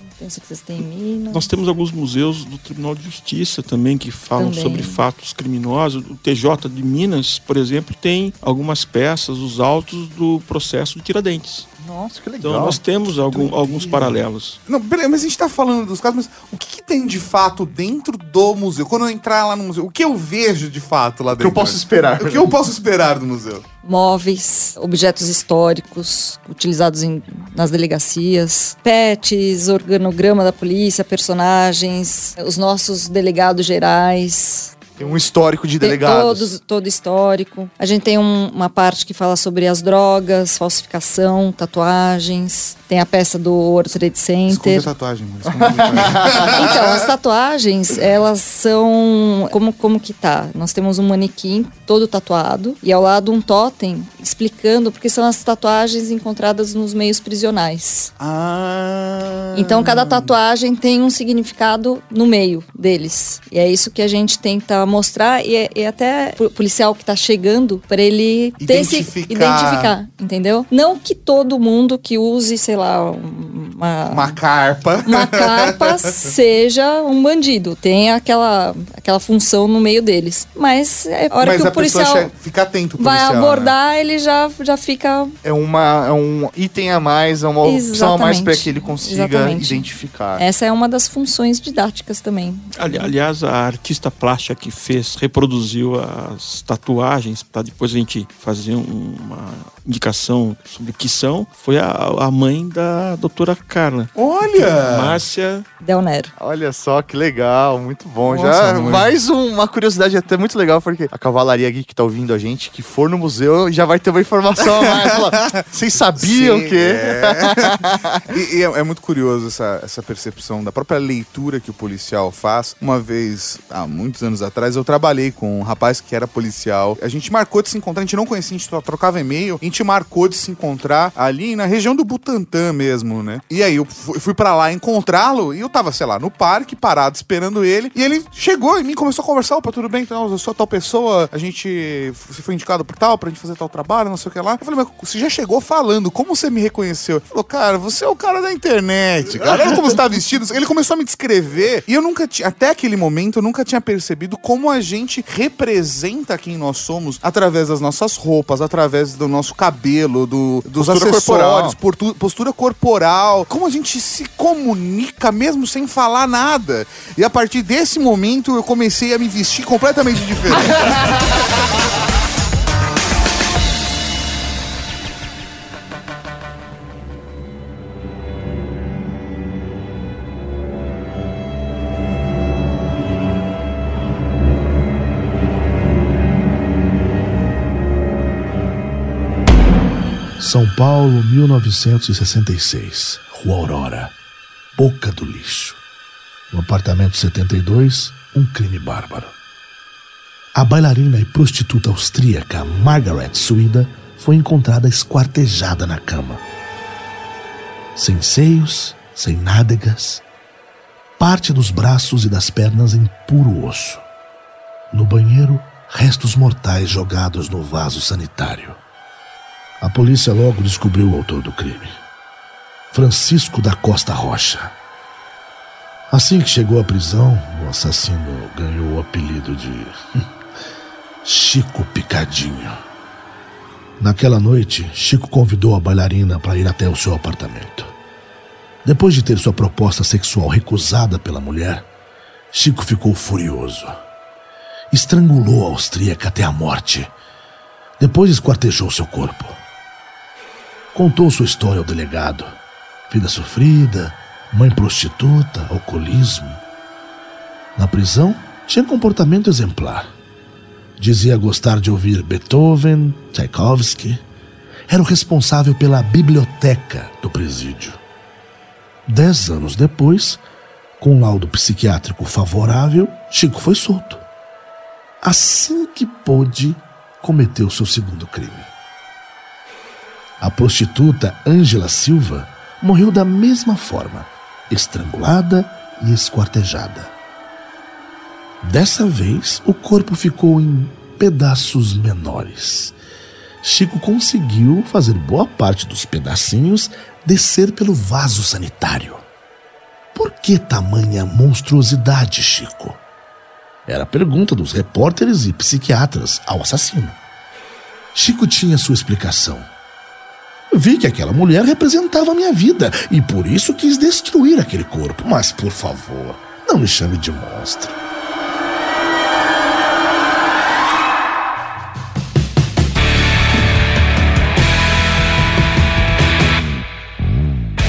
Não tenho certeza se tem em Minas. Nós temos alguns museus do Tribunal de Justiça também que falam Também. sobre fatos criminosos. O TJ de Minas, por exemplo, tem algumas peças, os autos do processo de Tiradentes. Nossa, que legal. Então nós temos algum- alguns paralelos. Não, beleza, mas a gente tá falando dos casos, mas o que, que tem de fato dentro do museu? Quando eu entrar lá no museu, o que eu vejo de fato lá O que dentro? eu posso esperar? O que eu posso esperar do museu? Móveis, objetos históricos utilizados em- nas delegacias, pets, organograma da polícia, personagens, os nossos delegados gerais. Tem um histórico de Tem delegados. todos, todo histórico. A gente tem um- uma parte que fala sobre as drogas, falsificação, tatuagens. Tem a peça do World Trade Center. a tatuagem, mano. Esconde tatuagem. Então, as tatuagens, elas são. Como, como que tá? Nós temos um manequim todo tatuado e ao lado um totem explicando porque são as tatuagens encontradas nos meios prisionais. ah. Então, cada tatuagem tem um significado no meio deles. E é isso que a gente tenta mostrar. E, é- e até o policial que tá chegando, para ele ter esse. Identificar. Identificar, entendeu? Não que todo mundo que use, sei lá, uma, Uma carpa. uma carpa seja um bandido. Tem aquela, aquela função no meio deles. Mas é a hora Mas que a o policial pessoa che- fica atento, o vai policial, né? abordar, ele já, já fica. É, uma, é um item a mais, é uma opção a mais para Exatamente. que ele consiga Exatamente. identificar. Essa é uma das funções didáticas também. Ali- aliás, a artista plástica que fez, reproduziu as tatuagens para depois a gente um- uma indicação sobre o que são, foi a, a mãe da doutora Carla. Olha! Márcia Del Nero. Olha só que legal, muito bom. Nossa, Já mãe. mais um- uma curiosidade até muito legal, porque a Cavalaria Geek que tá ouvindo a gente, que for no museu, já vai ter uma informação a mais. Fala, Vocês sabiam Sim, que. É. e e é, é muito curioso essa, essa percepção da própria leitura que o policial faz. Uma vez, há muitos anos atrás, eu trabalhei com um rapaz que era policial. A gente marcou de se encontrar, a gente não conhecia, a gente tro- trocava e-mail. A gente marcou de se encontrar ali na região do Butantã mesmo, né? E aí eu fui, pra lá encontrá-lo e eu tava, sei lá, no parque, parado, esperando ele. E ele chegou em mim, começou a conversar. Opa, tudo bem? Então, eu sou tal pessoa, a gente você foi indicado por tal, pra gente fazer tal trabalho, não sei o que lá. Eu falei, mas você já chegou falando, como você me reconheceu? Ele falou, cara, você é o cara da internet, cara. Olha como você tá vestido. Ele começou a me descrever e eu nunca tinha, até aquele momento, eu nunca tinha percebido como a gente representa quem nós somos através das nossas roupas, através do nosso cabelo, do, dos Postura acessórios, corporal. portu- postura corporal, como a gente se comunica mesmo sem falar nada. E a partir desse momento eu comecei a me vestir completamente diferente. São Paulo, 1966. Rua Aurora. Boca do lixo. No apartamento 72, um crime bárbaro. A bailarina e prostituta austríaca Margaret Suida foi encontrada esquartejada na cama. Sem seios, sem nádegas, parte dos braços e das pernas em puro osso. No banheiro, restos mortais jogados no vaso sanitário. A polícia logo descobriu o autor do crime. Francisco da Costa Rocha. Assim que chegou à prisão, o assassino ganhou o apelido de Chico Picadinho. Naquela noite, Chico convidou a bailarina para ir até o seu apartamento. Depois de ter sua proposta sexual recusada pela mulher, Chico ficou furioso. Estrangulou a austríaca até a morte. Depois esquartejou seu corpo. Contou sua história ao delegado. Vida sofrida, mãe prostituta, alcoolismo. Na prisão, tinha comportamento exemplar. Dizia gostar de ouvir Beethoven, Tchaikovsky. Era o responsável pela biblioteca do presídio. Dez anos depois, com um laudo psiquiátrico favorável, Chico foi solto. Assim que pôde, cometeu seu segundo crime. A prostituta Ângela Silva morreu da mesma forma, estrangulada e esquartejada. Dessa vez, o corpo ficou em pedaços menores. Chico conseguiu fazer boa parte dos pedacinhos descer pelo vaso sanitário. Por que tamanha monstruosidade, Chico? Era a pergunta dos repórteres e psiquiatras ao assassino. Chico tinha sua explicação. Vi que aquela mulher representava a minha vida e por isso quis destruir aquele corpo. Mas, por favor, não me chame de monstro.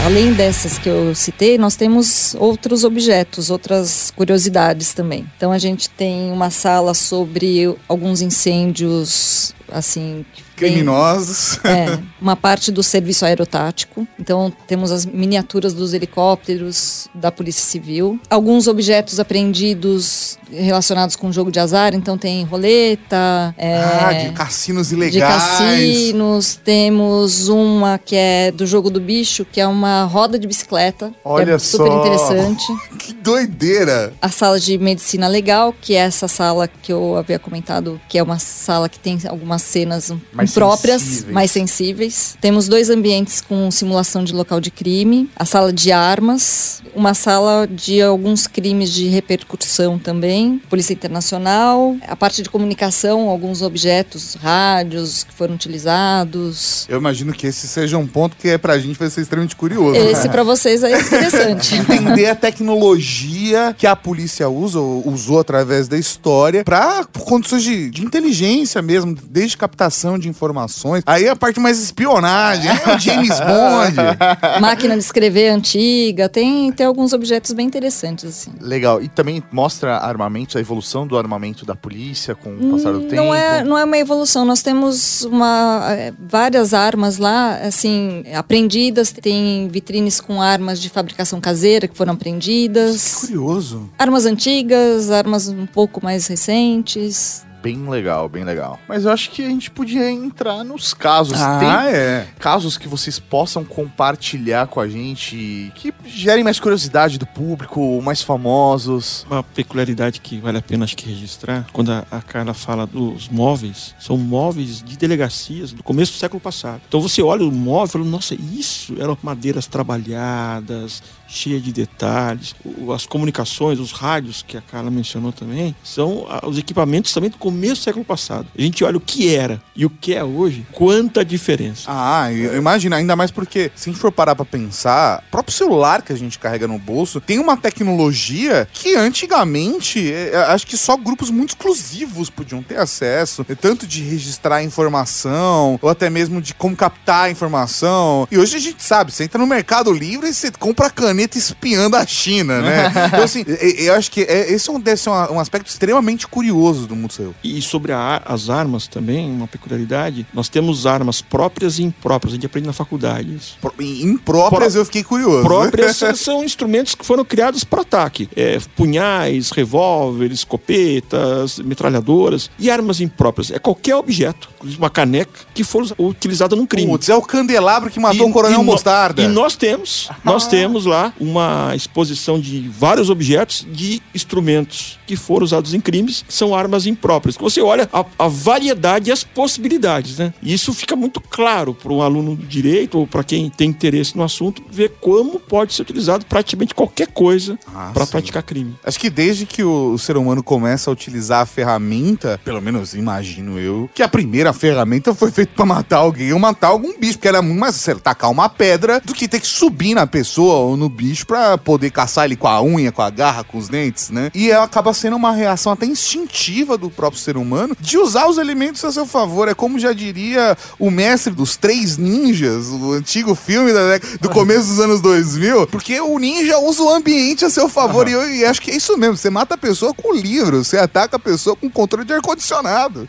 Além dessas que eu citei, nós temos outros objetos, outras curiosidades também. Então a gente tem uma sala sobre alguns incêndios assim que Criminosos. é, uma parte do serviço aerotático. Então, temos as miniaturas dos helicópteros da Polícia Civil. Alguns objetos apreendidos relacionados com jogo de azar. Então, tem roleta. é, Ah, de cassinos de ilegais. cassinos. Temos uma que é do jogo do bicho, que é uma roda de bicicleta. que Olha é super só. interessante. Que doideira. A sala de medicina legal, que é essa sala que eu havia comentado, que é uma sala que tem algumas cenas Mais próprias, sensíveis. mais sensíveis. Temos dois ambientes com simulação de local de crime, a sala de armas, uma sala de alguns crimes de repercussão também, Polícia Internacional, a parte de comunicação, alguns objetos, rádios que foram utilizados. Eu imagino que esse seja um ponto que é pra gente vai ser extremamente curioso. Esse para vocês é interessante. Entender a tecnologia que a polícia usa, ou usou através da história, pra condições de, de inteligência mesmo, desde captação de informações. Aí a parte mais espionagem, é o James Bond. Máquina de escrever antiga, tem, tem alguns objetos bem interessantes assim. Legal. E também mostra armamentos, a evolução do armamento da polícia com o passar do tempo. Não é, não é uma evolução. Nós temos uma, é, várias armas lá, assim, apreendidas. Tem vitrines com armas de fabricação caseira que foram apreendidas. Curioso. Armas antigas, armas um pouco mais recentes. Bem legal, bem legal. Mas eu acho que a gente podia entrar nos casos. Ah, Tem é. casos que vocês possam compartilhar com a gente, que gerem mais curiosidade do público, mais famosos. Uma peculiaridade que vale a pena acho que registrar, quando a, a Carla fala dos móveis, são móveis de delegacias do começo do século passado. Então você olha o móvel e fala, nossa, isso eram madeiras trabalhadas, cheias de detalhes. As comunicações, os rádios que a Carla mencionou também, são os equipamentos também do começo do século passado. A gente olha o que era e o que é hoje, quanta diferença. Ah, eu imagino, ainda mais porque, se a gente for parar pra pensar, o próprio celular que a gente carrega no bolso tem uma tecnologia que antigamente, é, acho que só grupos muito exclusivos podiam ter acesso, é, tanto de registrar informação, ou até mesmo de como captar a informação. E hoje a gente sabe, você entra no Mercado Livre e você compra caneta planeta espiando a China, né? Então, assim, eu acho que é- esse é um, deve ser um, um aspecto extremamente curioso do museu. E sobre a as armas também, uma peculiaridade, nós temos armas próprias e impróprias, a gente aprende na faculdade isso. Pro- Impróprias Pró- eu fiquei curioso. Próprias são instrumentos que foram criados para ataque. É, punhais, revólveres, escopetas, metralhadoras. E armas impróprias. É qualquer objeto, inclusive uma caneca, que for utilizada num crime. Putz, é o candelabro que matou E- o coronel e no- Mostarda. E nós temos, nós temos lá uma exposição de vários objetos de instrumentos que foram usados em crimes, que são armas impróprias. Você olha a, a variedade e as possibilidades, né? E isso fica muito claro para um aluno de direito ou para quem tem interesse no assunto ver como pode ser utilizado praticamente qualquer coisa Ah, para praticar crime. Acho que desde que o, ser humano começa a utilizar a ferramenta, pelo menos imagino eu, que a primeira ferramenta foi feita pra matar alguém ou matar algum bicho, porque era muito mais tacar uma pedra do que ter que subir na pessoa ou no bicho pra poder caçar ele com a unha, com a garra, com os dentes, né? E é- acaba sendo uma reação até instintiva do próprio ser humano de usar os elementos a seu favor. É como já diria o mestre dos três ninjas, o antigo filme da década- do começo dos anos 2000, porque o ninja usa o ambiente a seu favor. E eu e acho que é isso mesmo. Você mata a pessoa com livro, você ataca a pessoa com controle de ar-condicionado.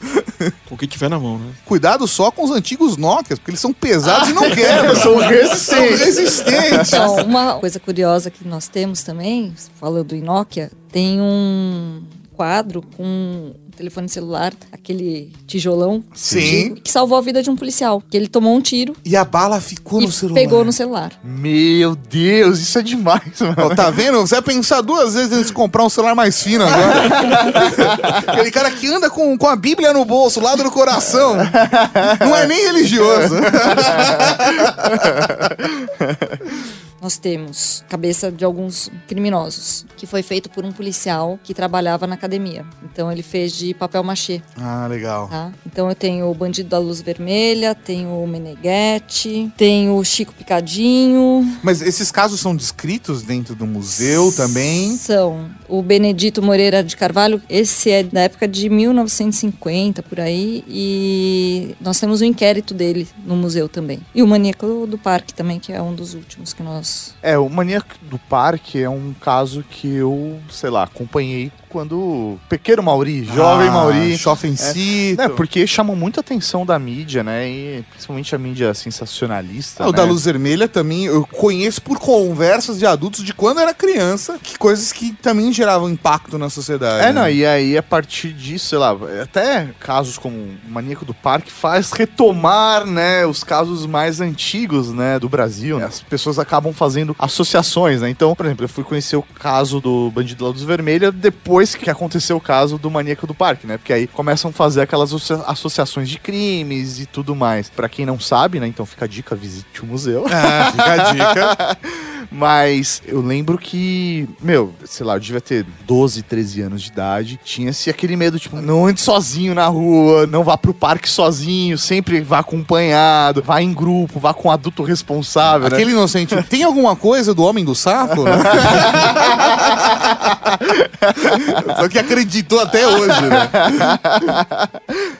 Com o que tiver na mão, né? Cuidado só com os antigos Nokias, porque eles são pesados e não quebram. São São resistentes. resistentes. Então, uma coisa curiosa que nós temos também, falando em Nokia, tem um quadro com um telefone celular, aquele tijolão Sim. que salvou a vida de um policial. Que ele tomou um tiro E a bala ficou no celular. pegou no celular. Meu Deus, isso é demais, mano. Ó, tá vendo? Você vai pensar duas vezes antes de comprar um celular mais fino agora. Aquele cara que anda com, com a Bíblia no bolso, lado do coração. Não é nem religioso. Nós temos cabeça de alguns criminosos, que foi feito por um policial que trabalhava na academia. Então ele fez de papel machê, Ah, legal. tá? Então eu tenho o Bandido da Luz Vermelha, tenho o Meneghetti, tenho o Chico Picadinho, Mas esses casos são descritos dentro do museu também. São. O Benedito Moreira de Carvalho, esse é da época de 1950, por aí, e nós temos o inquérito dele no museu também. E o Maníaco do Parque também, que é um dos últimos que nós... É, o Maníaco do Parque é um caso que eu, sei lá, acompanhei quando pequeno Mauri, jovem Ah, Mauri. Chofencito. É, porque chamam muita atenção da mídia, né? E principalmente a mídia sensacionalista. Ah, o né? da Luz Vermelha também eu conheço por conversas de adultos de quando era criança, que coisas que também geravam impacto na sociedade. É, né? não, e aí a partir disso, sei lá, até casos como o Maníaco do Parque faz retomar, né, os casos mais antigos, né, do Brasil. As pessoas acabam fazendo associações, né? Então, por exemplo, eu fui conhecer o caso do Bandido da Luz Vermelha depois que aconteceu o caso do Maníaco do Parque, né? Porque aí começam a fazer aquelas associa- associações de crimes e tudo mais. Pra quem não sabe, né, então fica a dica, visite o museu. Ah, fica a dica. Mas eu lembro que, meu, sei lá, eu devia ter 12, 13 anos de idade. Tinha-se aquele medo, tipo, não ande sozinho na rua, não vá pro parque sozinho, sempre vá acompanhado, vá em grupo, vá com um adulto responsável. né? Aquele inocente. Tem alguma coisa do Homem do Sapo? Só que acreditou até hoje, né?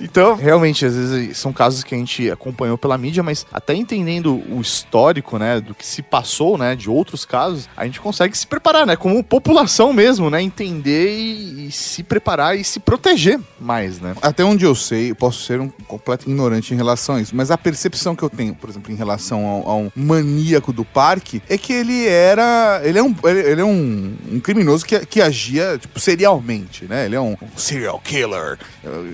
Então, realmente, às vezes são casos que a gente acompanhou pela mídia, mas até entendendo o histórico, né, do que se passou, né, de outros casos, a gente consegue se preparar, né, como população mesmo, né, entender e, e se preparar e se proteger mais, né. Até onde eu sei, eu posso ser um completo ignorante em relação a isso, mas a percepção que eu tenho, por exemplo, em relação ao, ao maníaco do parque, é que ele era. Ele é um, ele, é um, um criminoso que, que agia tipo, serialmente, né? Ele é um, um serial killer.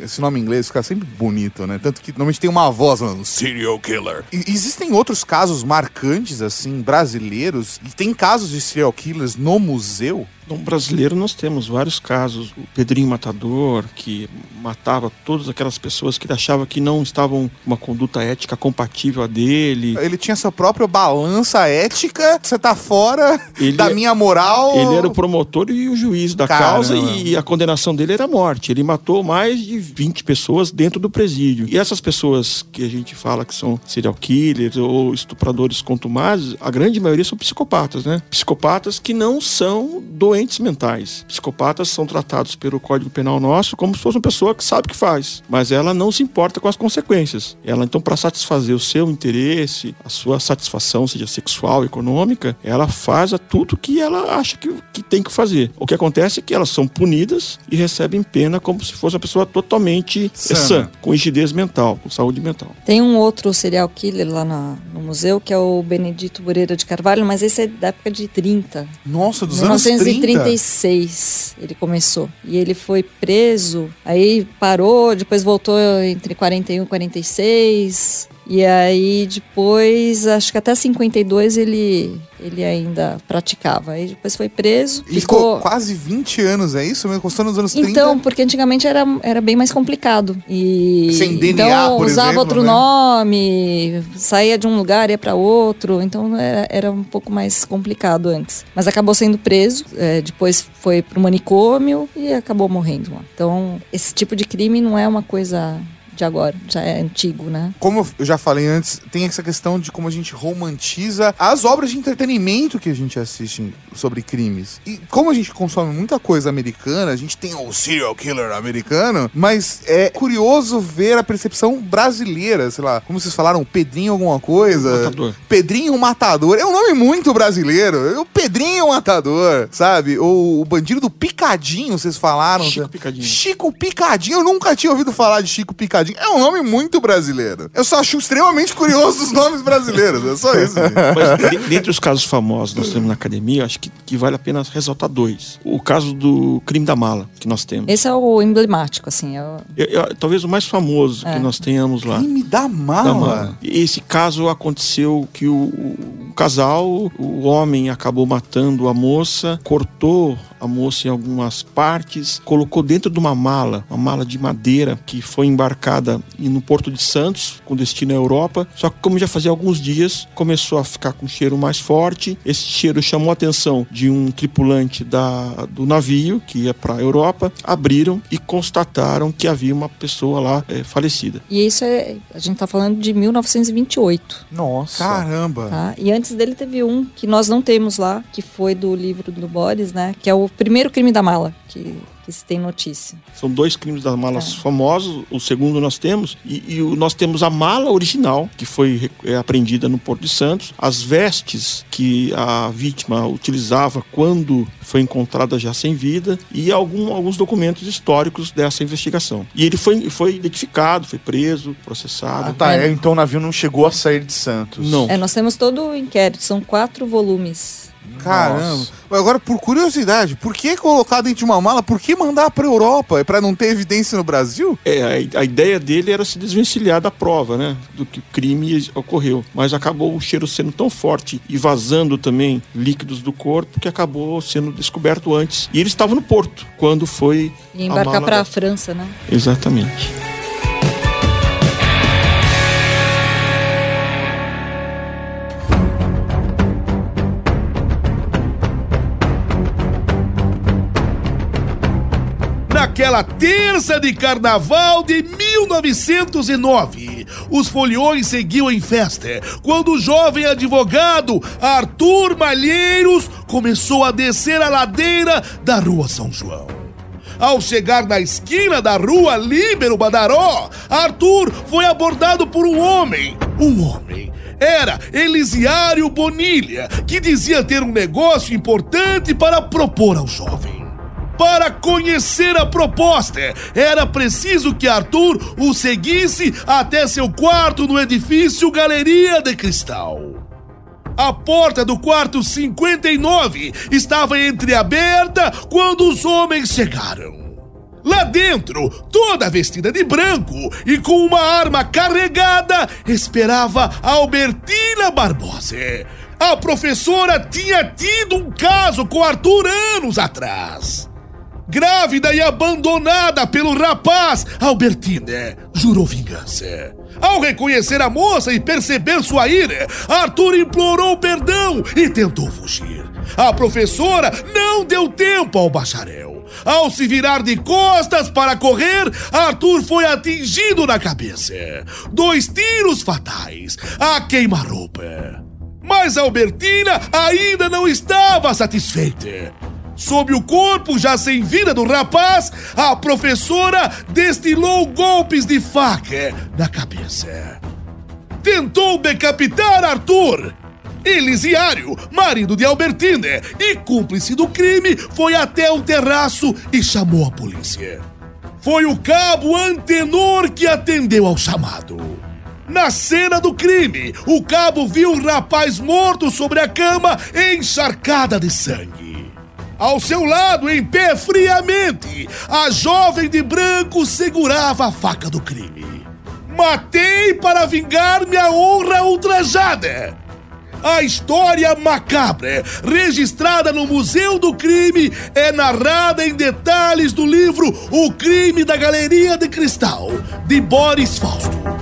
Esse nome em inglês fica sempre bonito, né? Tanto que normalmente tem uma voz falando serial killer. E, existem outros casos marcantes, assim, brasileiros, tem casos de serial killers no museu. No brasileiro nós temos vários casos. O Pedrinho Matador, que matava todas aquelas pessoas que ele achava que não estavam uma conduta ética compatível a dele. Ele tinha sua própria balança ética. Você tá fora Ele- da minha moral. Ele era o promotor e o juiz da Caramba. causa e a condenação dele era morte. Ele matou mais de 20 pessoas dentro do presídio. E essas pessoas que a gente fala que são serial killers ou estupradores contumazes, a grande maioria são psicopatas, né? Psicopatas que não são doentes mentais. Psicopatas são tratados pelo Código Penal nosso como se fosse uma pessoa que sabe o que faz, mas ela não se importa com as consequências. Ela, então, para satisfazer o seu interesse, a sua satisfação, seja sexual, econômica, ela faz a tudo que ela acha que, que tem que fazer. O que acontece é que elas são punidas e recebem pena como se fosse uma pessoa totalmente Sana. sã, com rigidez mental, com saúde mental. Tem um outro serial killer lá na- no museu, que é o Benedito Moreira de Carvalho, mas esse é da época de 30. Nossa, dos anos 30. 1936 ele começou. E ele foi preso, aí parou, depois voltou entre 41 e 46. E aí depois, acho que até 52 ele, ele ainda praticava. Aí depois foi preso. E ficou quase 20 anos, é isso? Custou nos anos 30? Então, porque antigamente era, era bem mais complicado. E Sem DNA, então, por usava exemplo, outro né? nome, saía de um lugar ia para outro, então era, era um pouco mais complicado antes. Mas acabou sendo preso, é, depois foi pro manicômio e acabou morrendo. Então, esse tipo de crime não é uma coisa de agora, já é antigo, né? Como eu já falei antes, tem essa questão de como a gente romantiza as obras de entretenimento que a gente assiste sobre crimes. E como a gente consome muita coisa americana, a gente tem o serial killer americano, mas é curioso ver a percepção brasileira, sei lá, como vocês falaram, Pedrinho alguma coisa. Matador. Pedrinho Matador. É um nome muito brasileiro. O Pedrinho Matador, sabe? Ou o bandido do Picadinho, vocês falaram. Chico Picadinho. Chico Picadinho. Eu nunca tinha ouvido falar de Chico Picadinho. É um nome muito brasileiro. Eu só acho extremamente curioso os nomes brasileiros. É só isso. gente. Mas de- dentre os casos famosos que nós temos na academia, acho que, que vale a pena ressaltar dois. O caso do crime da mala, que nós temos. Esse é o emblemático, assim. é o- Eu- eu- talvez o mais famoso É. que nós tenhamos lá. Crime da Da mala. mala. Esse caso aconteceu que o, o casal, o homem acabou matando a moça, cortou a moça em algumas partes, colocou dentro de uma mala, uma mala de madeira que foi embarcada e no Porto de Santos, com destino à Europa. Só que como já fazia alguns dias, começou a ficar com um cheiro mais forte. Esse cheiro chamou a atenção de um tripulante da, do navio que ia para a Europa. Abriram e constataram que havia uma pessoa lá eh, falecida. E isso é. A gente tá falando de 1928. Nossa. Caramba. Tá? E antes dele teve um que nós não temos lá, que foi do livro do Boris, né? Que é o primeiro crime da mala, que, que se tem notícia. São dois crimes das malas É. famosos. O segundo nós temos. E, e o- nós temos a mala original, que foi é, apreendida no Porto de Santos. As vestes que a vítima utilizava quando foi encontrada já sem vida. E algum- alguns documentos históricos dessa investigação. E ele foi, foi identificado, foi preso, processado. Ah, tá. é, então o navio não chegou a sair de Santos. Não. É, nós temos todo o inquérito, são quatro volumes. Caramba. Agora, por curiosidade, por que colocar dentro de uma mala? Por que mandar pra Europa? É pra não ter evidência no Brasil? É, a, a ideia dele era se desvencilhar da prova, né? Do que o crime ocorreu. Mas acabou o cheiro sendo tão forte e vazando também líquidos do corpo que acabou sendo descoberto antes. E ele estava no porto quando foi. E embarcar para a França, né? Exatamente. Naquela terça de carnaval de 1909, os foliões seguiam em festa quando o jovem advogado Arthur Malheiros começou a descer a ladeira da Rua São João. Ao chegar na esquina da rua Líbero Badaró, Arthur foi abordado por um homem. Um homem. Era Elisiário Bonilha, que dizia ter um negócio importante para propor ao jovem. Para conhecer a proposta, era preciso que Arthur o seguisse até seu quarto no edifício Galeria de Cristal. A porta do quarto 59 estava entreaberta quando os homens chegaram. Lá dentro, toda vestida de branco e com uma arma carregada, esperava Albertina Barbosa. A professora tinha tido um caso com Arthur anos atrás. Grávida e abandonada pelo rapaz, Albertina jurou vingança. Ao reconhecer a moça e perceber sua ira, Arthur implorou perdão e tentou fugir. A professora não deu tempo ao bacharel. Ao se virar de costas para correr, Arthur foi atingido na cabeça. Dois tiros fatais a queima-roupa. Mas Albertina ainda não estava satisfeita. Sob o corpo já sem vida do rapaz, a professora destilou golpes de faca na cabeça. Tentou decapitar Arthur. Elisiário, marido de Albertine e cúmplice do crime, foi até o terraço e chamou a polícia. Foi o cabo Antenor que atendeu ao chamado. Na cena do crime, o cabo viu o rapaz morto sobre a cama encharcada de sangue. Ao seu lado, em pé friamente, a jovem de branco segurava a faca do crime. Matei para vingar minha honra ultrajada. A história macabra, registrada no Museu do Crime, é narrada em detalhes do livro O Crime da Galeria de Cristal, de Boris Fausto.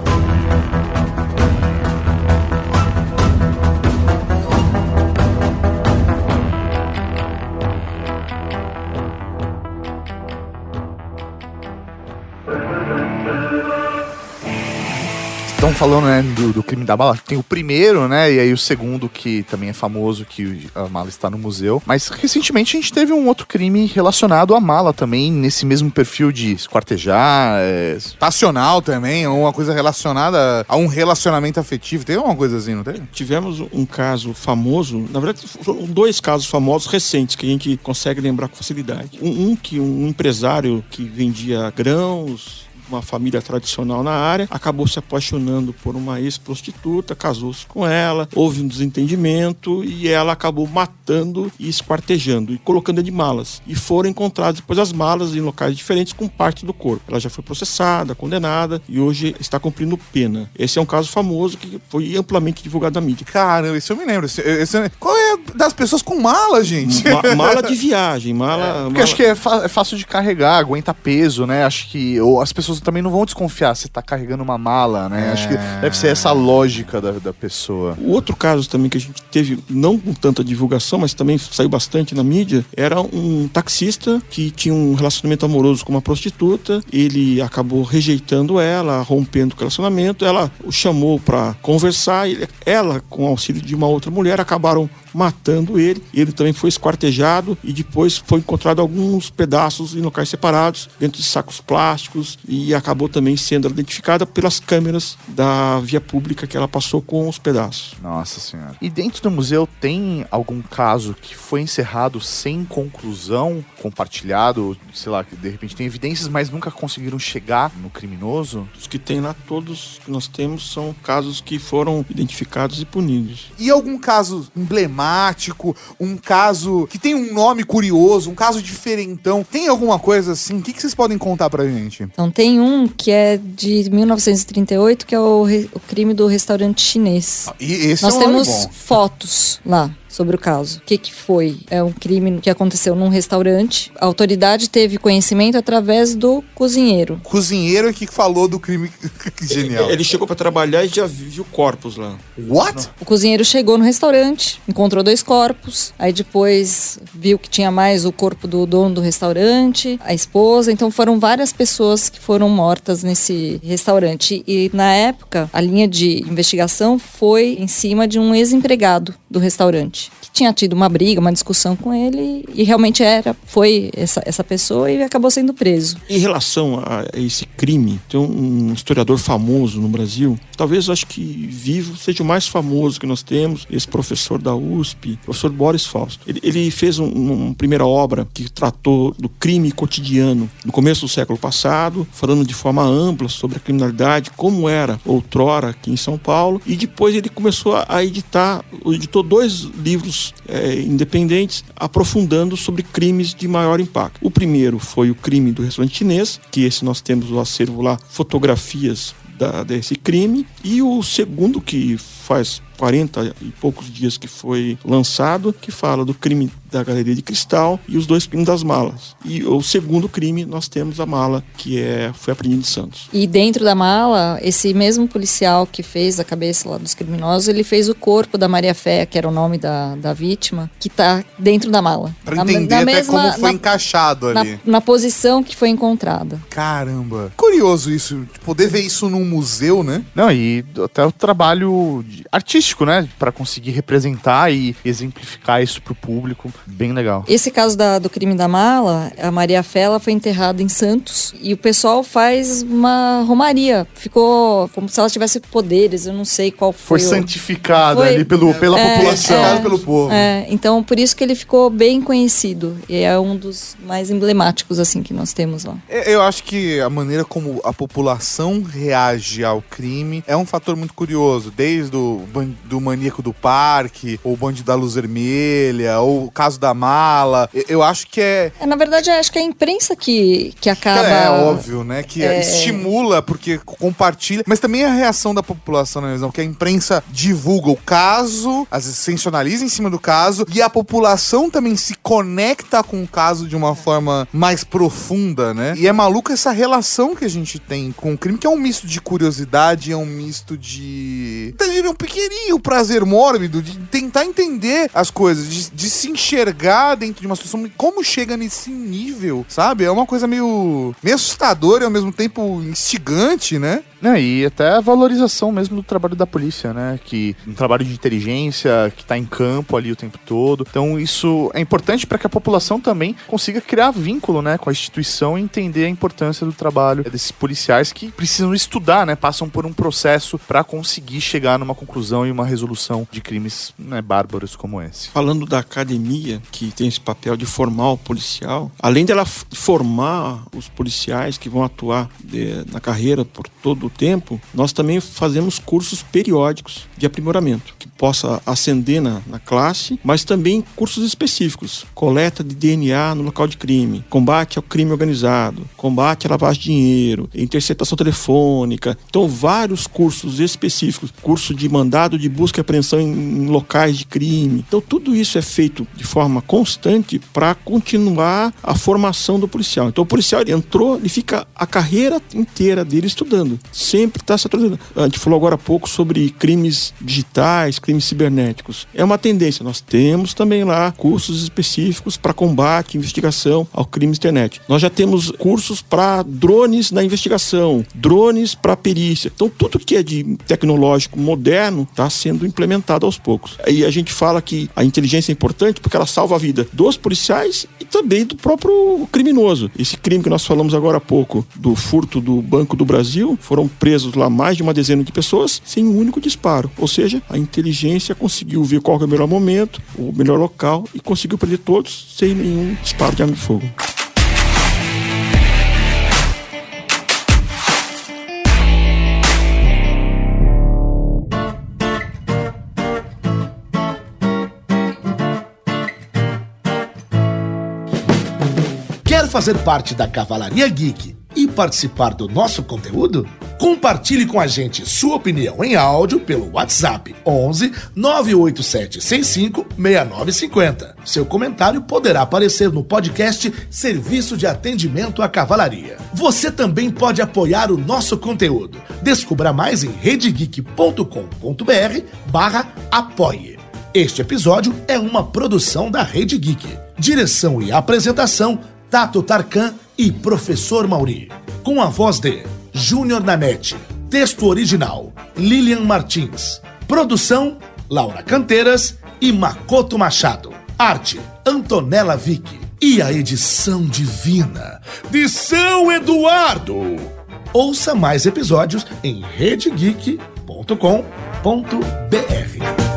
Falando, né, do, do crime da mala. Tem o primeiro, né, e aí o segundo, que também é famoso, que a mala está no museu. Mas recentemente a gente teve um outro crime relacionado à mala também, nesse mesmo perfil de esquartejar, é, Passional também, uma coisa relacionada a um relacionamento afetivo. Tem alguma coisa assim, não tem? Tivemos um caso famoso, na verdade foram dois casos famosos recentes que a gente consegue lembrar com facilidade. Um, um que um empresário que vendia grãos, uma família tradicional na área, acabou se apaixonando por uma ex-prostituta, casou-se com ela, houve um desentendimento e ela acabou matando e esquartejando e colocando de malas. E foram encontradas depois as malas em locais diferentes com parte do corpo. Ela já foi processada, condenada e hoje está cumprindo pena. Esse é um caso famoso que foi amplamente divulgado na mídia. Caramba, isso eu me lembro. Esse- esse- qual é das pessoas com mala, gente? Ma- mala de viagem, mala. Porque mala- acho que é, é fácil de carregar, aguenta peso, né? Acho que ou as pessoas também não vão desconfiar se tá carregando uma mala, né? Acho que deve ser essa a lógica da, da pessoa. O outro caso também que a gente teve, não com tanta divulgação, mas também saiu bastante na mídia, era um taxista que tinha um relacionamento amoroso com uma prostituta. Ele acabou rejeitando ela, rompendo o relacionamento. Ela o chamou para conversar. e Ela, com o auxílio de uma outra mulher, acabaram matando ele. Ele também foi esquartejado e depois foi encontrado alguns pedaços em locais separados, dentro de sacos plásticos, e acabou também sendo identificada pelas câmeras da via pública que ela passou com os pedaços. Nossa senhora. E dentro do museu tem algum caso que foi encerrado sem conclusão, compartilhado, sei lá, que de repente tem evidências, mas nunca conseguiram chegar no criminoso? Os que tem lá, todos que nós temos, são casos que foram identificados e punidos. E algum caso emblemático, um caso que tem um nome curioso, um caso diferentão? Tem alguma coisa assim? O que, que vocês podem contar pra gente? Então tem um que é de 1938, que é o, re- o crime do restaurante chinês. E esse Nós é um nome temos bom. fotos lá sobre o caso. O que, que foi? É um crime que aconteceu num restaurante. A autoridade teve conhecimento através do cozinheiro. Cozinheiro que falou do crime que genial. Ele chegou para trabalhar e já viu corpos lá. What? O cozinheiro chegou no restaurante, encontrou dois corpos, aí depois viu que tinha mais o corpo do dono do restaurante, a esposa, então foram várias pessoas que foram mortas nesse restaurante. E na época, a linha de investigação foi em cima de um ex-empregado do restaurante, que tinha tido uma briga, uma discussão com ele e realmente era, foi essa, essa pessoa e acabou sendo preso. Em relação a esse crime, tem um historiador famoso no Brasil, talvez acho que vivo seja o mais famoso que nós temos, esse professor da USP, professor Boris Fausto. Ele, ele fez um- uma primeira obra que tratou do crime cotidiano no começo do século passado, falando de forma ampla sobre a criminalidade, como era outrora aqui em São Paulo, e depois ele começou a- editar, editou dois livros eh, independentes aprofundando sobre crimes de maior impacto. O primeiro foi o crime do restaurante chinês, que esse nós temos o acervo lá, fotografias da- desse crime, e o segundo que faz 40 e poucos dias que foi lançado, que fala do crime da Galeria de Cristal e os dois crimes das malas. E o segundo crime, nós temos a mala, que é, foi apreendida em Santos. E dentro da mala, esse mesmo policial que fez a cabeça lá dos criminosos, ele fez o corpo da Maria Fé, que era o nome da, da vítima, que tá dentro da mala. Pra Na- entender na até mesma- como foi na- encaixado na, ali. na posição que foi encontrada. Caramba. Curioso isso, poder ver isso num museu, né? Não, e até o trabalho de artístico, né? Pra conseguir representar e exemplificar isso pro público. Bem legal. Esse caso da- do crime da mala, a Maria Fela foi enterrada em Santos e o pessoal faz uma romaria. Ficou como se ela tivesse poderes, eu não sei qual Foi foi. o- santificada Foi- ali pelo, pela É, população. é. pelo povo. É, então por isso que ele ficou bem conhecido. E é um dos mais emblemáticos assim que nós temos lá. É, Eu acho que a maneira como a população reage ao crime é um fator muito curioso. Desde o do maníaco do parque, ou o bonde da luz vermelha, ou o caso da mala. Eu- Eu acho que é, É, na verdade, acho que é a imprensa que, que acaba. é óbvio, né? Que É. estimula, porque compartilha. Mas também a reação da população, visão, que a imprensa divulga o caso, às vezes sensacionaliza em cima do caso, e a população também se conecta com o caso de uma forma mais profunda, né? E é maluco essa relação que a gente tem com o crime, que é um misto de curiosidade, é um misto de. Diria um pequenininho prazer mórbido, de tentar entender as coisas, de, de se enxergar dentro de uma situação. Como chega nesse nível, sabe? É uma coisa meio, meio assustadora e ao mesmo tempo instigante, né? Né, e até a valorização mesmo do trabalho da polícia, né? Que um trabalho de inteligência que tá em campo ali o tempo todo. Então isso é importante para que a população também consiga criar vínculo, né, com a instituição e entender a importância do trabalho desses policiais que precisam estudar, né? Passam por um processo para conseguir chegar numa conclusão e uma resolução de crimes né, bárbaros como esse. Falando da academia, que tem esse papel de formar o policial, além dela formar os policiais que vão atuar de- na carreira por todo tempo, nós também fazemos cursos periódicos de aprimoramento, que possa ascender na, na classe, mas também cursos específicos. Coleta de DNA no local de crime, combate ao crime organizado, combate à lavagem de dinheiro, interceptação telefônica. Então, vários cursos específicos, curso de mandado de busca e apreensão em, em locais de crime. Então, tudo isso é feito de forma constante para continuar a formação do policial. Então, o policial ele entrou, ele fica a carreira inteira dele estudando. Sempre está se atualizando. A gente falou agora há pouco sobre crimes digitais, crimes cibernéticos. É uma tendência. Nós temos também lá cursos específicos para combate, investigação ao crime internet. Nós já temos cursos para drones na investigação, drones para perícia. Então, tudo que é de tecnológico moderno está sendo implementado aos poucos. Aí a gente fala que a inteligência é importante porque ela salva a vida dos policiais e também do próprio criminoso. Esse crime que nós falamos agora há pouco, do furto do Banco do Brasil, foram presos lá mais de uma dezena de pessoas sem um único disparo. Ou seja, a inteligência conseguiu ver qual é o melhor momento, o melhor local e conseguiu prender todos sem nenhum disparo de arma de fogo. Quer fazer parte da Cavalaria Geek e participar do nosso conteúdo? Compartilhe com a gente sua opinião em áudio pelo WhatsApp 11 987 65 6950. Seu comentário poderá aparecer no podcast Serviço de Atendimento à Cavalaria. Você também pode apoiar o nosso conteúdo. Descubra mais em redegeek.com.br barra apoie. Este episódio é uma produção da Rede Geek. Direção e apresentação, Tato Tarkan e Professor Mauri. Com a voz de Júnior Nanete. Texto original, Lilian Martins. Produção, Laura Canteiras e Makoto Machado. Arte, Antonella Vick. E a edição divina de São Eduardo. Ouça mais episódios em redegeek.com.br.